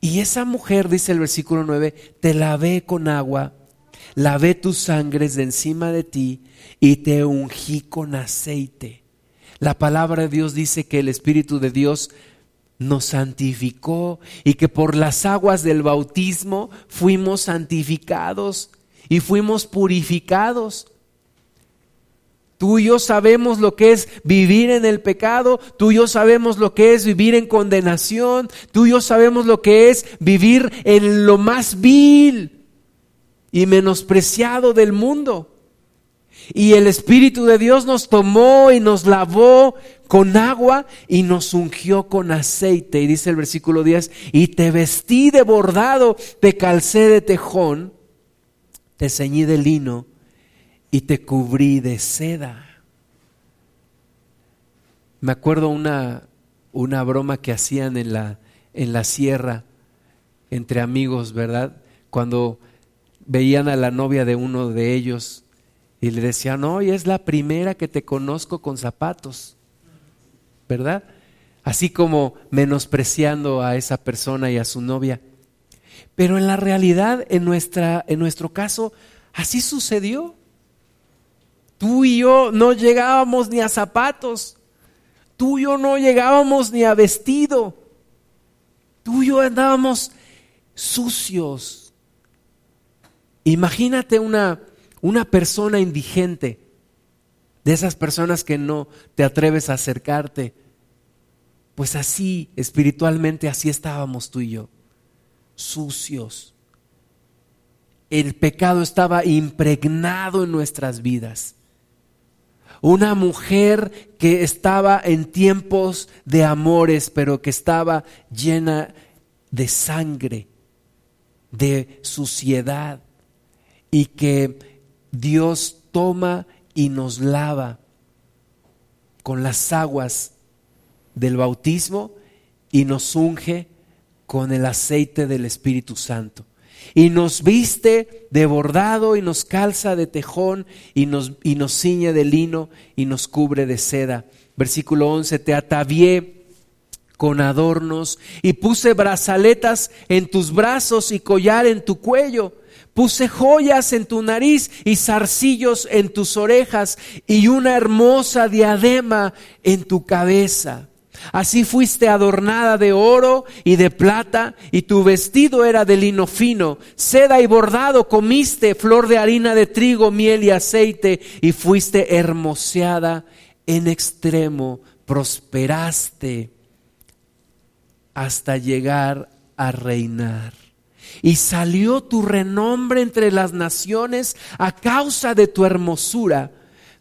Y esa mujer, dice el versículo 9, te lavé con agua, lavé tus sangres de encima de ti y te ungí con aceite. La palabra de Dios dice que el Espíritu de Dios nos santificó y que por las aguas del bautismo fuimos santificados y fuimos purificados. Tú y yo sabemos lo que es vivir en el pecado, tú y yo sabemos lo que es vivir en condenación, tú y yo sabemos lo que es vivir en lo más vil y menospreciado del mundo. Y el Espíritu de Dios nos tomó y nos lavó con agua y nos ungió con aceite. Y dice el versículo 10, y te vestí de bordado, te calcé de tejón, te ceñí de lino y te cubrí de seda. Me acuerdo una, una broma que hacían en la, en la sierra entre amigos, ¿verdad? Cuando veían a la novia de uno de ellos y le decían, hoy es la primera que te conozco con zapatos, ¿verdad? Así como menospreciando a esa persona y a su novia. Pero en la realidad, en, nuestra, en nuestro caso, así sucedió. Tú y yo no llegábamos ni a zapatos. Tú y yo no llegábamos ni a vestido. Tú y yo andábamos sucios. Imagínate una, una persona indigente, de esas personas que no te atreves a acercarte. Pues así, espiritualmente, así estábamos tú y yo, sucios. El pecado estaba impregnado en nuestras vidas. Una mujer que estaba en tiempos de amores, pero que estaba llena de sangre, de suciedad, y que Dios toma y nos lava con las aguas del bautismo y nos unge con el aceite del Espíritu Santo. Y nos viste de bordado y nos calza de tejón y nos, y nos ciñe de lino y nos cubre de seda. Versículo 11, te atavié con adornos y puse brazaletas en tus brazos y collar en tu cuello Puse joyas en tu nariz y zarcillos en tus orejas y una hermosa diadema en tu cabeza. Así fuiste adornada de oro y de plata, y tu vestido era de lino fino, seda y bordado comiste, flor de harina de trigo, miel y aceite, y fuiste hermoseada en extremo, prosperaste hasta llegar a reinar y salió tu renombre entre las naciones a causa de tu hermosura,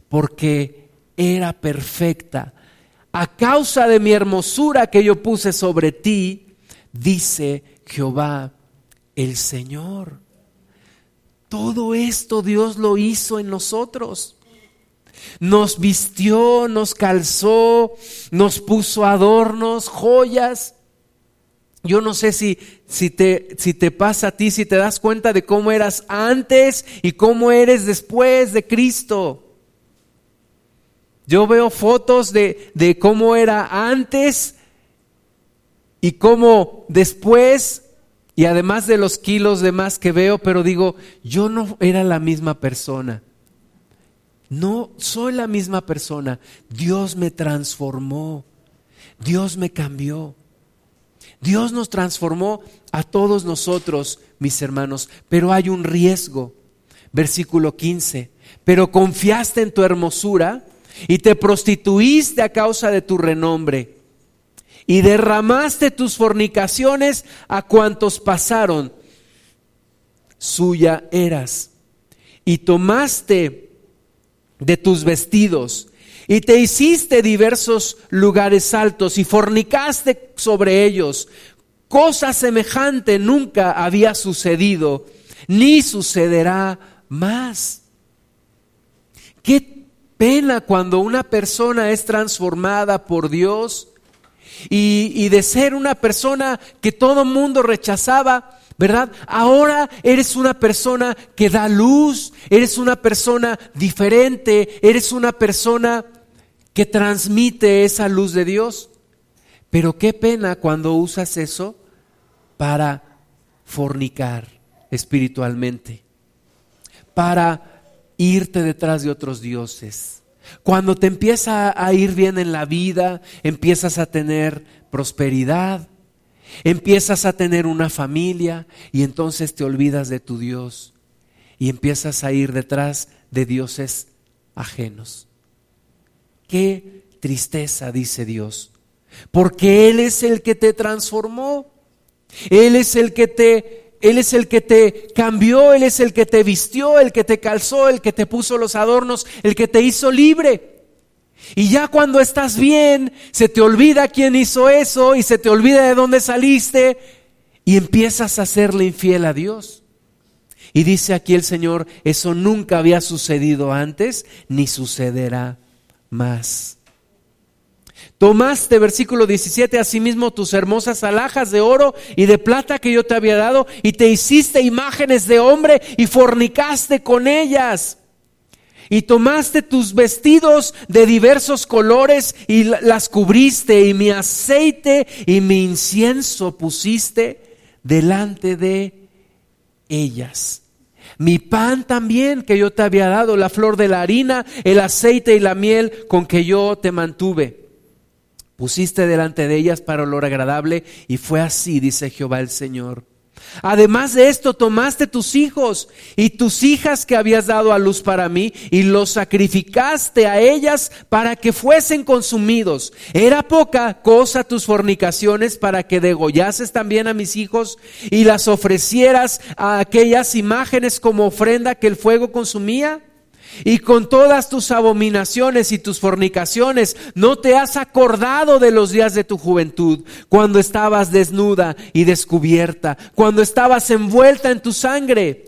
porque era perfecta. A causa de mi hermosura que yo puse sobre ti, dice Jehová el Señor. Todo esto Dios lo hizo en nosotros. Nos vistió, nos calzó, nos puso adornos, joyas yo no sé si, si, te, si te pasa a ti, si te das cuenta de cómo eras antes y cómo eres después de Cristo. Yo veo fotos de, de cómo era antes y cómo después, y además de los kilos de más que veo, pero digo, yo no era la misma persona. No soy la misma persona. Dios me transformó. Dios me cambió. Dios nos transformó a todos nosotros, mis hermanos, pero hay un riesgo. Versículo 15. Pero confiaste en tu hermosura y te prostituiste a causa de tu renombre. y derramaste tus fornicaciones a cuantos pasaron. Suya eras. Y tomaste de tus vestidos y te hiciste diversos lugares altos y fornicaste sobre ellos. Cosa semejante nunca había sucedido, ni sucederá más. Qué pena cuando una persona es transformada por Dios y, de ser una persona que todo mundo rechazaba, ¿verdad? Ahora eres una persona que da luz, eres una persona diferente, eres una persona que transmite esa luz de Dios. Pero qué pena cuando usas eso para fornicar espiritualmente, para irte detrás de otros dioses. Cuando te empieza a ir bien en la vida, empiezas a tener prosperidad, empiezas a tener una familia y entonces te olvidas de tu Dios y empiezas a ir detrás de dioses ajenos. Qué tristeza, dice Dios, porque Él es el que te transformó, Él es el que te él es el que te cambió, Él es el que te vistió, el que te calzó, el que te puso los adornos, el que te hizo libre. Y ya cuando estás bien, se te olvida quién hizo eso y se te olvida de dónde saliste y empiezas a serle infiel a Dios. Y dice aquí el Señor, eso nunca había sucedido antes ni sucederá más. Tomaste, versículo 17, asimismo tus hermosas alhajas de oro y de plata que yo te había dado, y te hiciste imágenes de hombre y fornicaste con ellas. Y tomaste tus vestidos de diversos colores y las cubriste, y mi aceite y mi incienso pusiste delante de ellas. Mi pan también que yo te había dado, la flor de la harina, el aceite y la miel con que yo te mantuve pusiste delante de ellas para olor agradable, y fue así, dice Jehová el Señor. Además de esto, tomaste tus hijos y tus hijas que habías dado a luz para mí y los sacrificaste a ellas para que fuesen consumidos. ¿Era poca cosa tus fornicaciones para que degollases también a mis hijos y las ofrecieras a aquellas imágenes como ofrenda que el fuego consumía? Y con todas tus abominaciones y tus fornicaciones no te has acordado de los días de tu juventud, cuando estabas desnuda y descubierta, cuando estabas envuelta en tu sangre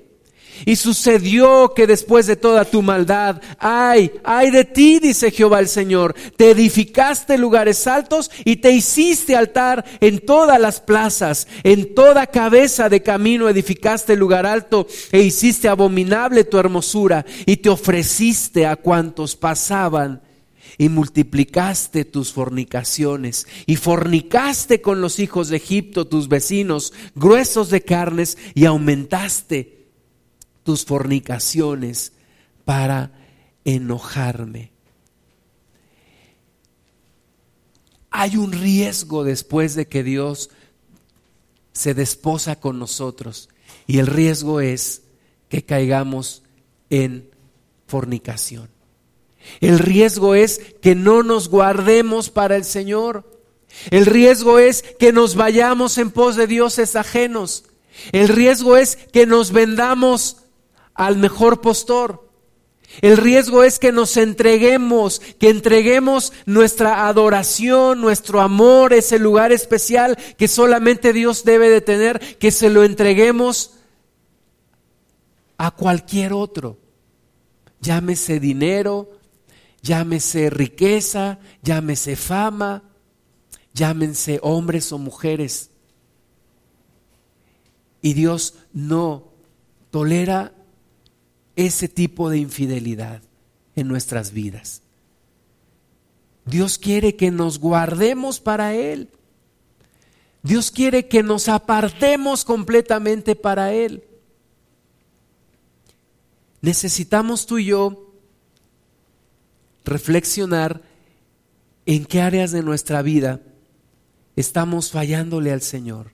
y sucedió que después de toda tu maldad, ay, ay de ti, dice Jehová el Señor, te edificaste lugares altos y te hiciste altar en todas las plazas, en toda cabeza de camino edificaste lugar alto e hiciste abominable tu hermosura y te ofreciste a cuantos pasaban y multiplicaste tus fornicaciones y fornicaste con los hijos de Egipto, tus vecinos, gruesos de carnes, y aumentaste tus fornicaciones para enojarme. Hay un riesgo después de que Dios se desposa con nosotros y el riesgo es que caigamos en fornicación. El riesgo es que no nos guardemos para el Señor. El riesgo es que nos vayamos en pos de dioses ajenos. El riesgo es que nos vendamos al mejor postor. El riesgo es que nos entreguemos, que entreguemos nuestra adoración, nuestro amor, ese lugar especial que solamente Dios debe de tener, que se lo entreguemos a cualquier otro. Llámese dinero, llámese riqueza, llámese fama, llámense hombres o mujeres. Y Dios no tolera ese tipo de infidelidad en nuestras vidas. Dios quiere que nos guardemos para Él. Dios quiere que nos apartemos completamente para Él. Necesitamos tú y yo reflexionar en qué áreas de nuestra vida estamos fallándole al Señor.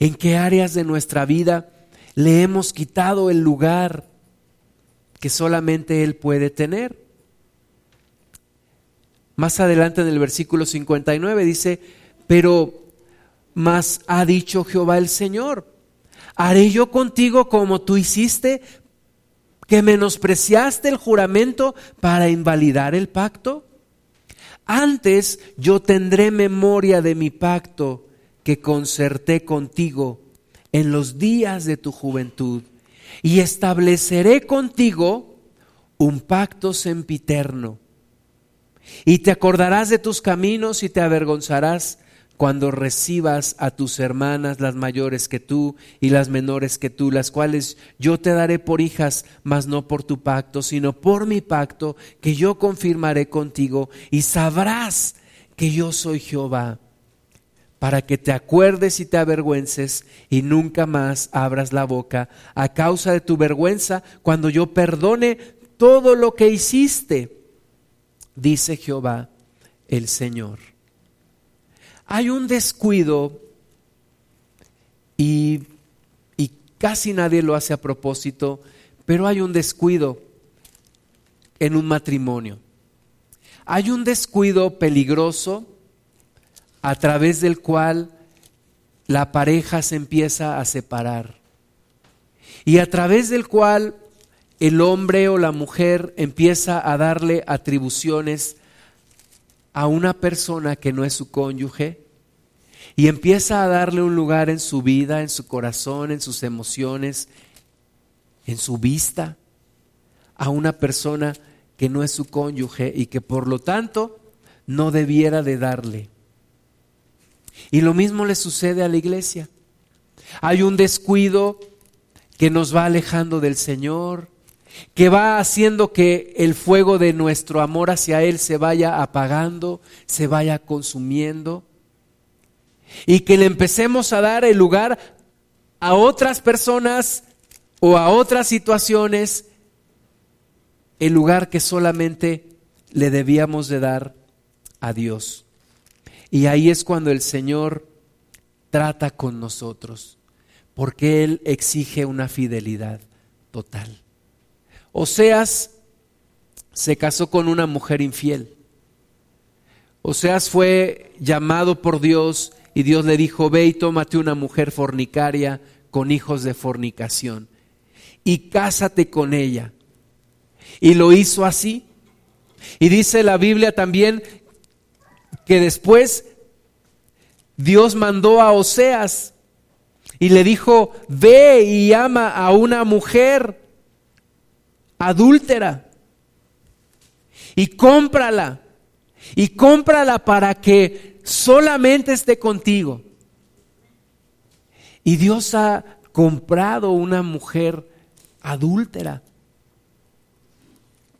En qué áreas de nuestra vida le hemos quitado el lugar que solamente Él puede tener. Más adelante en el versículo 59 dice, pero más ha dicho Jehová el Señor, haré yo contigo como tú hiciste, que menospreciaste el juramento para invalidar el pacto. Antes yo tendré memoria de mi pacto que concerté contigo en los días de tu juventud y estableceré contigo un pacto sempiterno. Y te acordarás de tus caminos y te avergonzarás cuando recibas a tus hermanas, las mayores que tú y las menores que tú, las cuales yo te daré por hijas, mas no por tu pacto, sino por mi pacto que yo confirmaré contigo, y sabrás que yo soy Jehová, para que te acuerdes y te avergüences y nunca más abras la boca a causa de tu vergüenza, cuando yo perdone todo lo que hiciste, dice Jehová el Señor hay un descuido y, casi nadie lo hace a propósito, pero hay un descuido en un matrimonio. Hay un descuido peligroso a través del cual la pareja se empieza a separar y a través del cual el hombre o la mujer empieza a darle atribuciones a una persona que no es su cónyuge y empieza a darle un lugar en su vida, en su corazón, en sus emociones, en su vista, a una persona que no es su cónyuge y que por lo tanto no debiera de darle. Y lo mismo le sucede a la iglesia. Hay un descuido que nos va alejando del Señor, que va haciendo que el fuego de nuestro amor hacia Él se vaya apagando, se vaya consumiendo, y que le empecemos a dar el lugar a otras personas o a otras situaciones, el lugar que solamente le debíamos de dar a Dios. Y ahí es cuando el Señor trata con nosotros, porque Él exige una fidelidad total. Oseas se casó con una mujer infiel. Oseas fue llamado por Dios y Dios le dijo, ve y tómate una mujer fornicaria con hijos de fornicación y cásate con ella. Y lo hizo así. Y dice la Biblia también que después Dios mandó a Oseas y le dijo, ve y ama a una mujer adúltera y cómprala y cómprala para que solamente esté contigo. Y Dios ha comprado una mujer adúltera.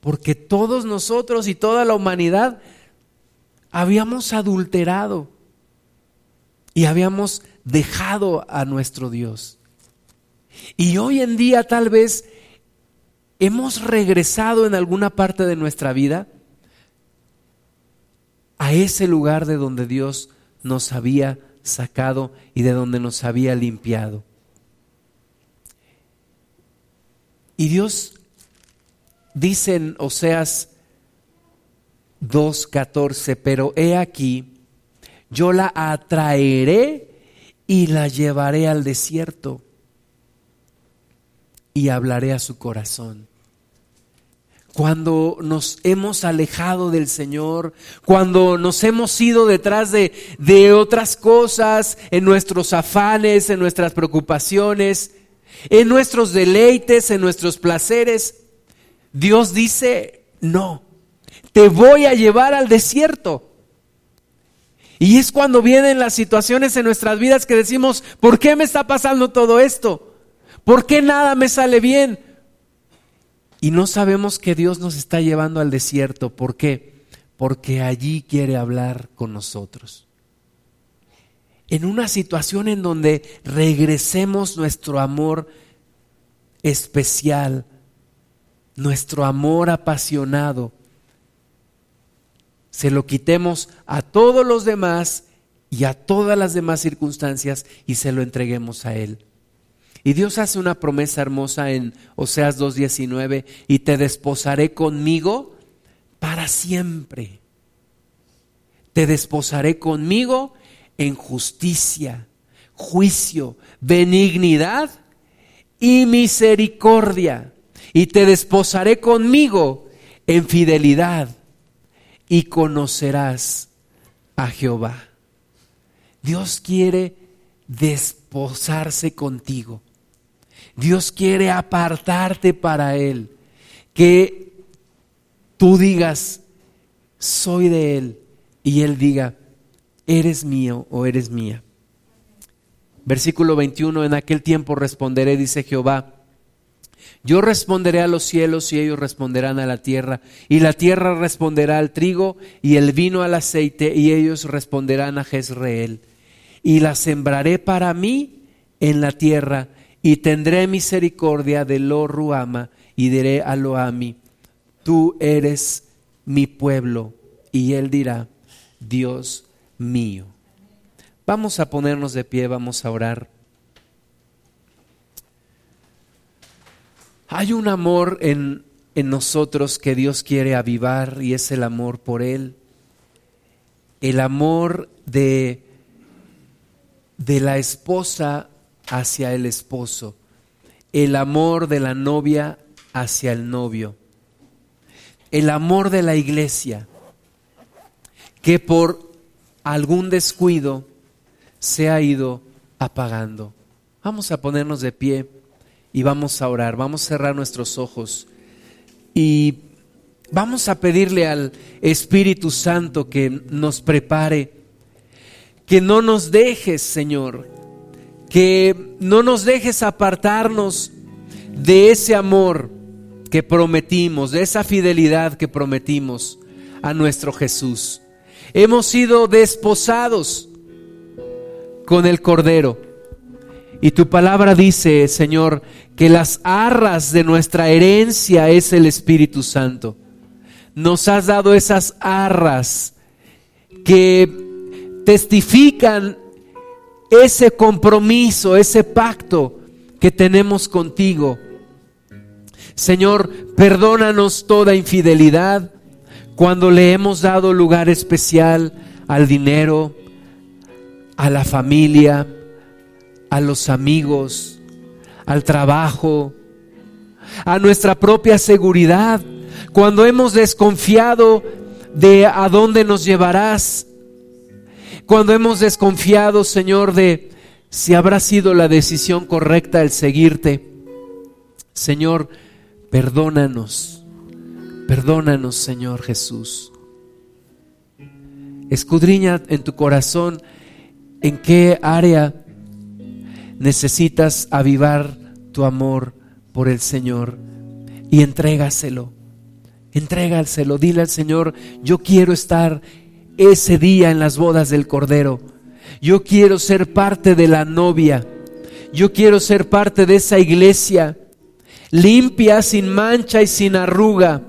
Porque todos nosotros y toda la humanidad habíamos adulterado y habíamos dejado a nuestro Dios. Y hoy en día tal vez ¿Hemos regresado en alguna parte de nuestra vida a ese lugar de donde Dios nos había sacado y de donde nos había limpiado? Y Dios dice en Oseas 2.14, pero he aquí, yo la atraeré y la llevaré al desierto y hablaré a su corazón. Cuando nos hemos alejado del Señor, cuando nos hemos ido detrás de, de, otras cosas, en nuestros afanes, en nuestras preocupaciones, en nuestros deleites, en nuestros placeres, Dios dice, no, te voy a llevar al desierto. Y es cuando vienen las situaciones en nuestras vidas que decimos, ¿por qué me está pasando todo esto? ¿Por qué nada me sale bien? Y no sabemos que Dios nos está llevando al desierto. ¿Por qué? Porque allí quiere hablar con nosotros. En una situación en donde regresemos nuestro amor especial, nuestro amor apasionado, se lo quitemos a todos los demás y a todas las demás circunstancias y se lo entreguemos a Él. Y Dios hace una promesa hermosa en Oseas 2.19, y te desposaré conmigo para siempre. Te desposaré conmigo en justicia, juicio, benignidad y misericordia. Y te desposaré conmigo en fidelidad y conocerás a Jehová. Dios quiere desposarse contigo. Dios quiere apartarte para Él. Que tú digas, soy de Él. Y Él diga, eres mío o eres mía. Versículo 21, en aquel tiempo responderé, dice Jehová, yo responderé a los cielos y ellos responderán a la tierra, y la tierra responderá al trigo y el vino al aceite, y ellos responderán a Jezreel. Y la sembraré para mí en la tierra, y tendré misericordia de lo Ruama, y diré a Loami, tú eres mi pueblo, y él dirá, Dios mío. Vamos a ponernos de pie, vamos a orar. Hay un amor en, en, nosotros que Dios quiere avivar y es el amor por Él. El amor de, de la esposa hacia el esposo. El amor de la novia hacia el novio. El amor de la iglesia que por algún descuido se ha ido apagando. Vamos a ponernos de pie y vamos a orar, vamos a cerrar nuestros ojos y vamos a pedirle al Espíritu Santo que nos prepare, que no nos dejes, Señor, que no nos dejes apartarnos de ese amor que prometimos, de esa fidelidad que prometimos a nuestro Jesús hemos sido desposados con el Cordero. Y tu palabra dice, Señor, que las arras de nuestra herencia es el Espíritu Santo. Nos has dado esas arras que testifican ese compromiso, ese pacto que tenemos contigo. Señor, perdónanos toda infidelidad, cuando le hemos dado lugar especial al dinero, a la familia, a los amigos, al trabajo, a nuestra propia seguridad, cuando hemos desconfiado de a dónde nos llevarás, cuando hemos desconfiado, Señor, de si habrá sido la decisión correcta el seguirte. Señor, perdónanos Perdónanos, Señor Jesús. Escudriña en tu corazón en qué área necesitas avivar tu amor por el Señor y entrégaselo. Entrégaselo, dile al Señor, yo quiero estar ese día en las bodas del Cordero. Yo quiero ser parte de la novia. Yo quiero ser parte de esa iglesia limpia, sin mancha y sin arruga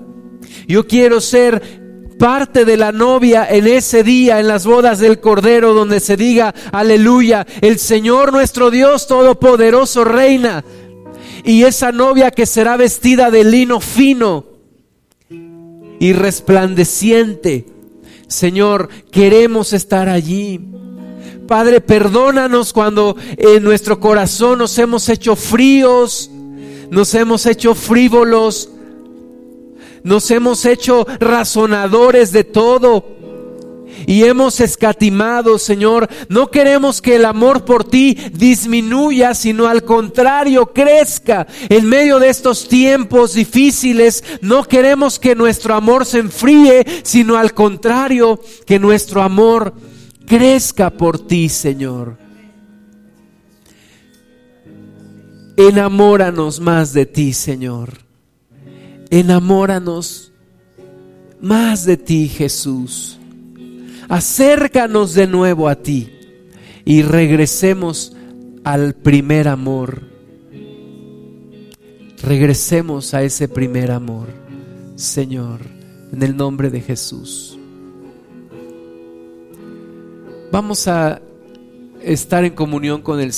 yo quiero ser parte de la novia en ese día, en las bodas del Cordero, donde se diga, aleluya, el Señor nuestro Dios Todopoderoso reina. Y esa novia que será vestida de lino fino y resplandeciente. Señor, queremos estar allí. Padre, perdónanos cuando en nuestro corazón nos hemos hecho fríos, nos hemos hecho frívolos nos hemos hecho razonadores de todo y hemos escatimado, Señor. No queremos que el amor por ti disminuya, sino al contrario, crezca. En medio de estos tiempos difíciles, no queremos que nuestro amor se enfríe, sino al contrario, que nuestro amor crezca por ti, Señor. Enamóranos más de ti, Señor enamóranos más de ti, Jesús. Acércanos de nuevo a ti y regresemos al primer amor. Regresemos a ese primer amor, Señor, en el nombre de Jesús. Vamos a estar en comunión con el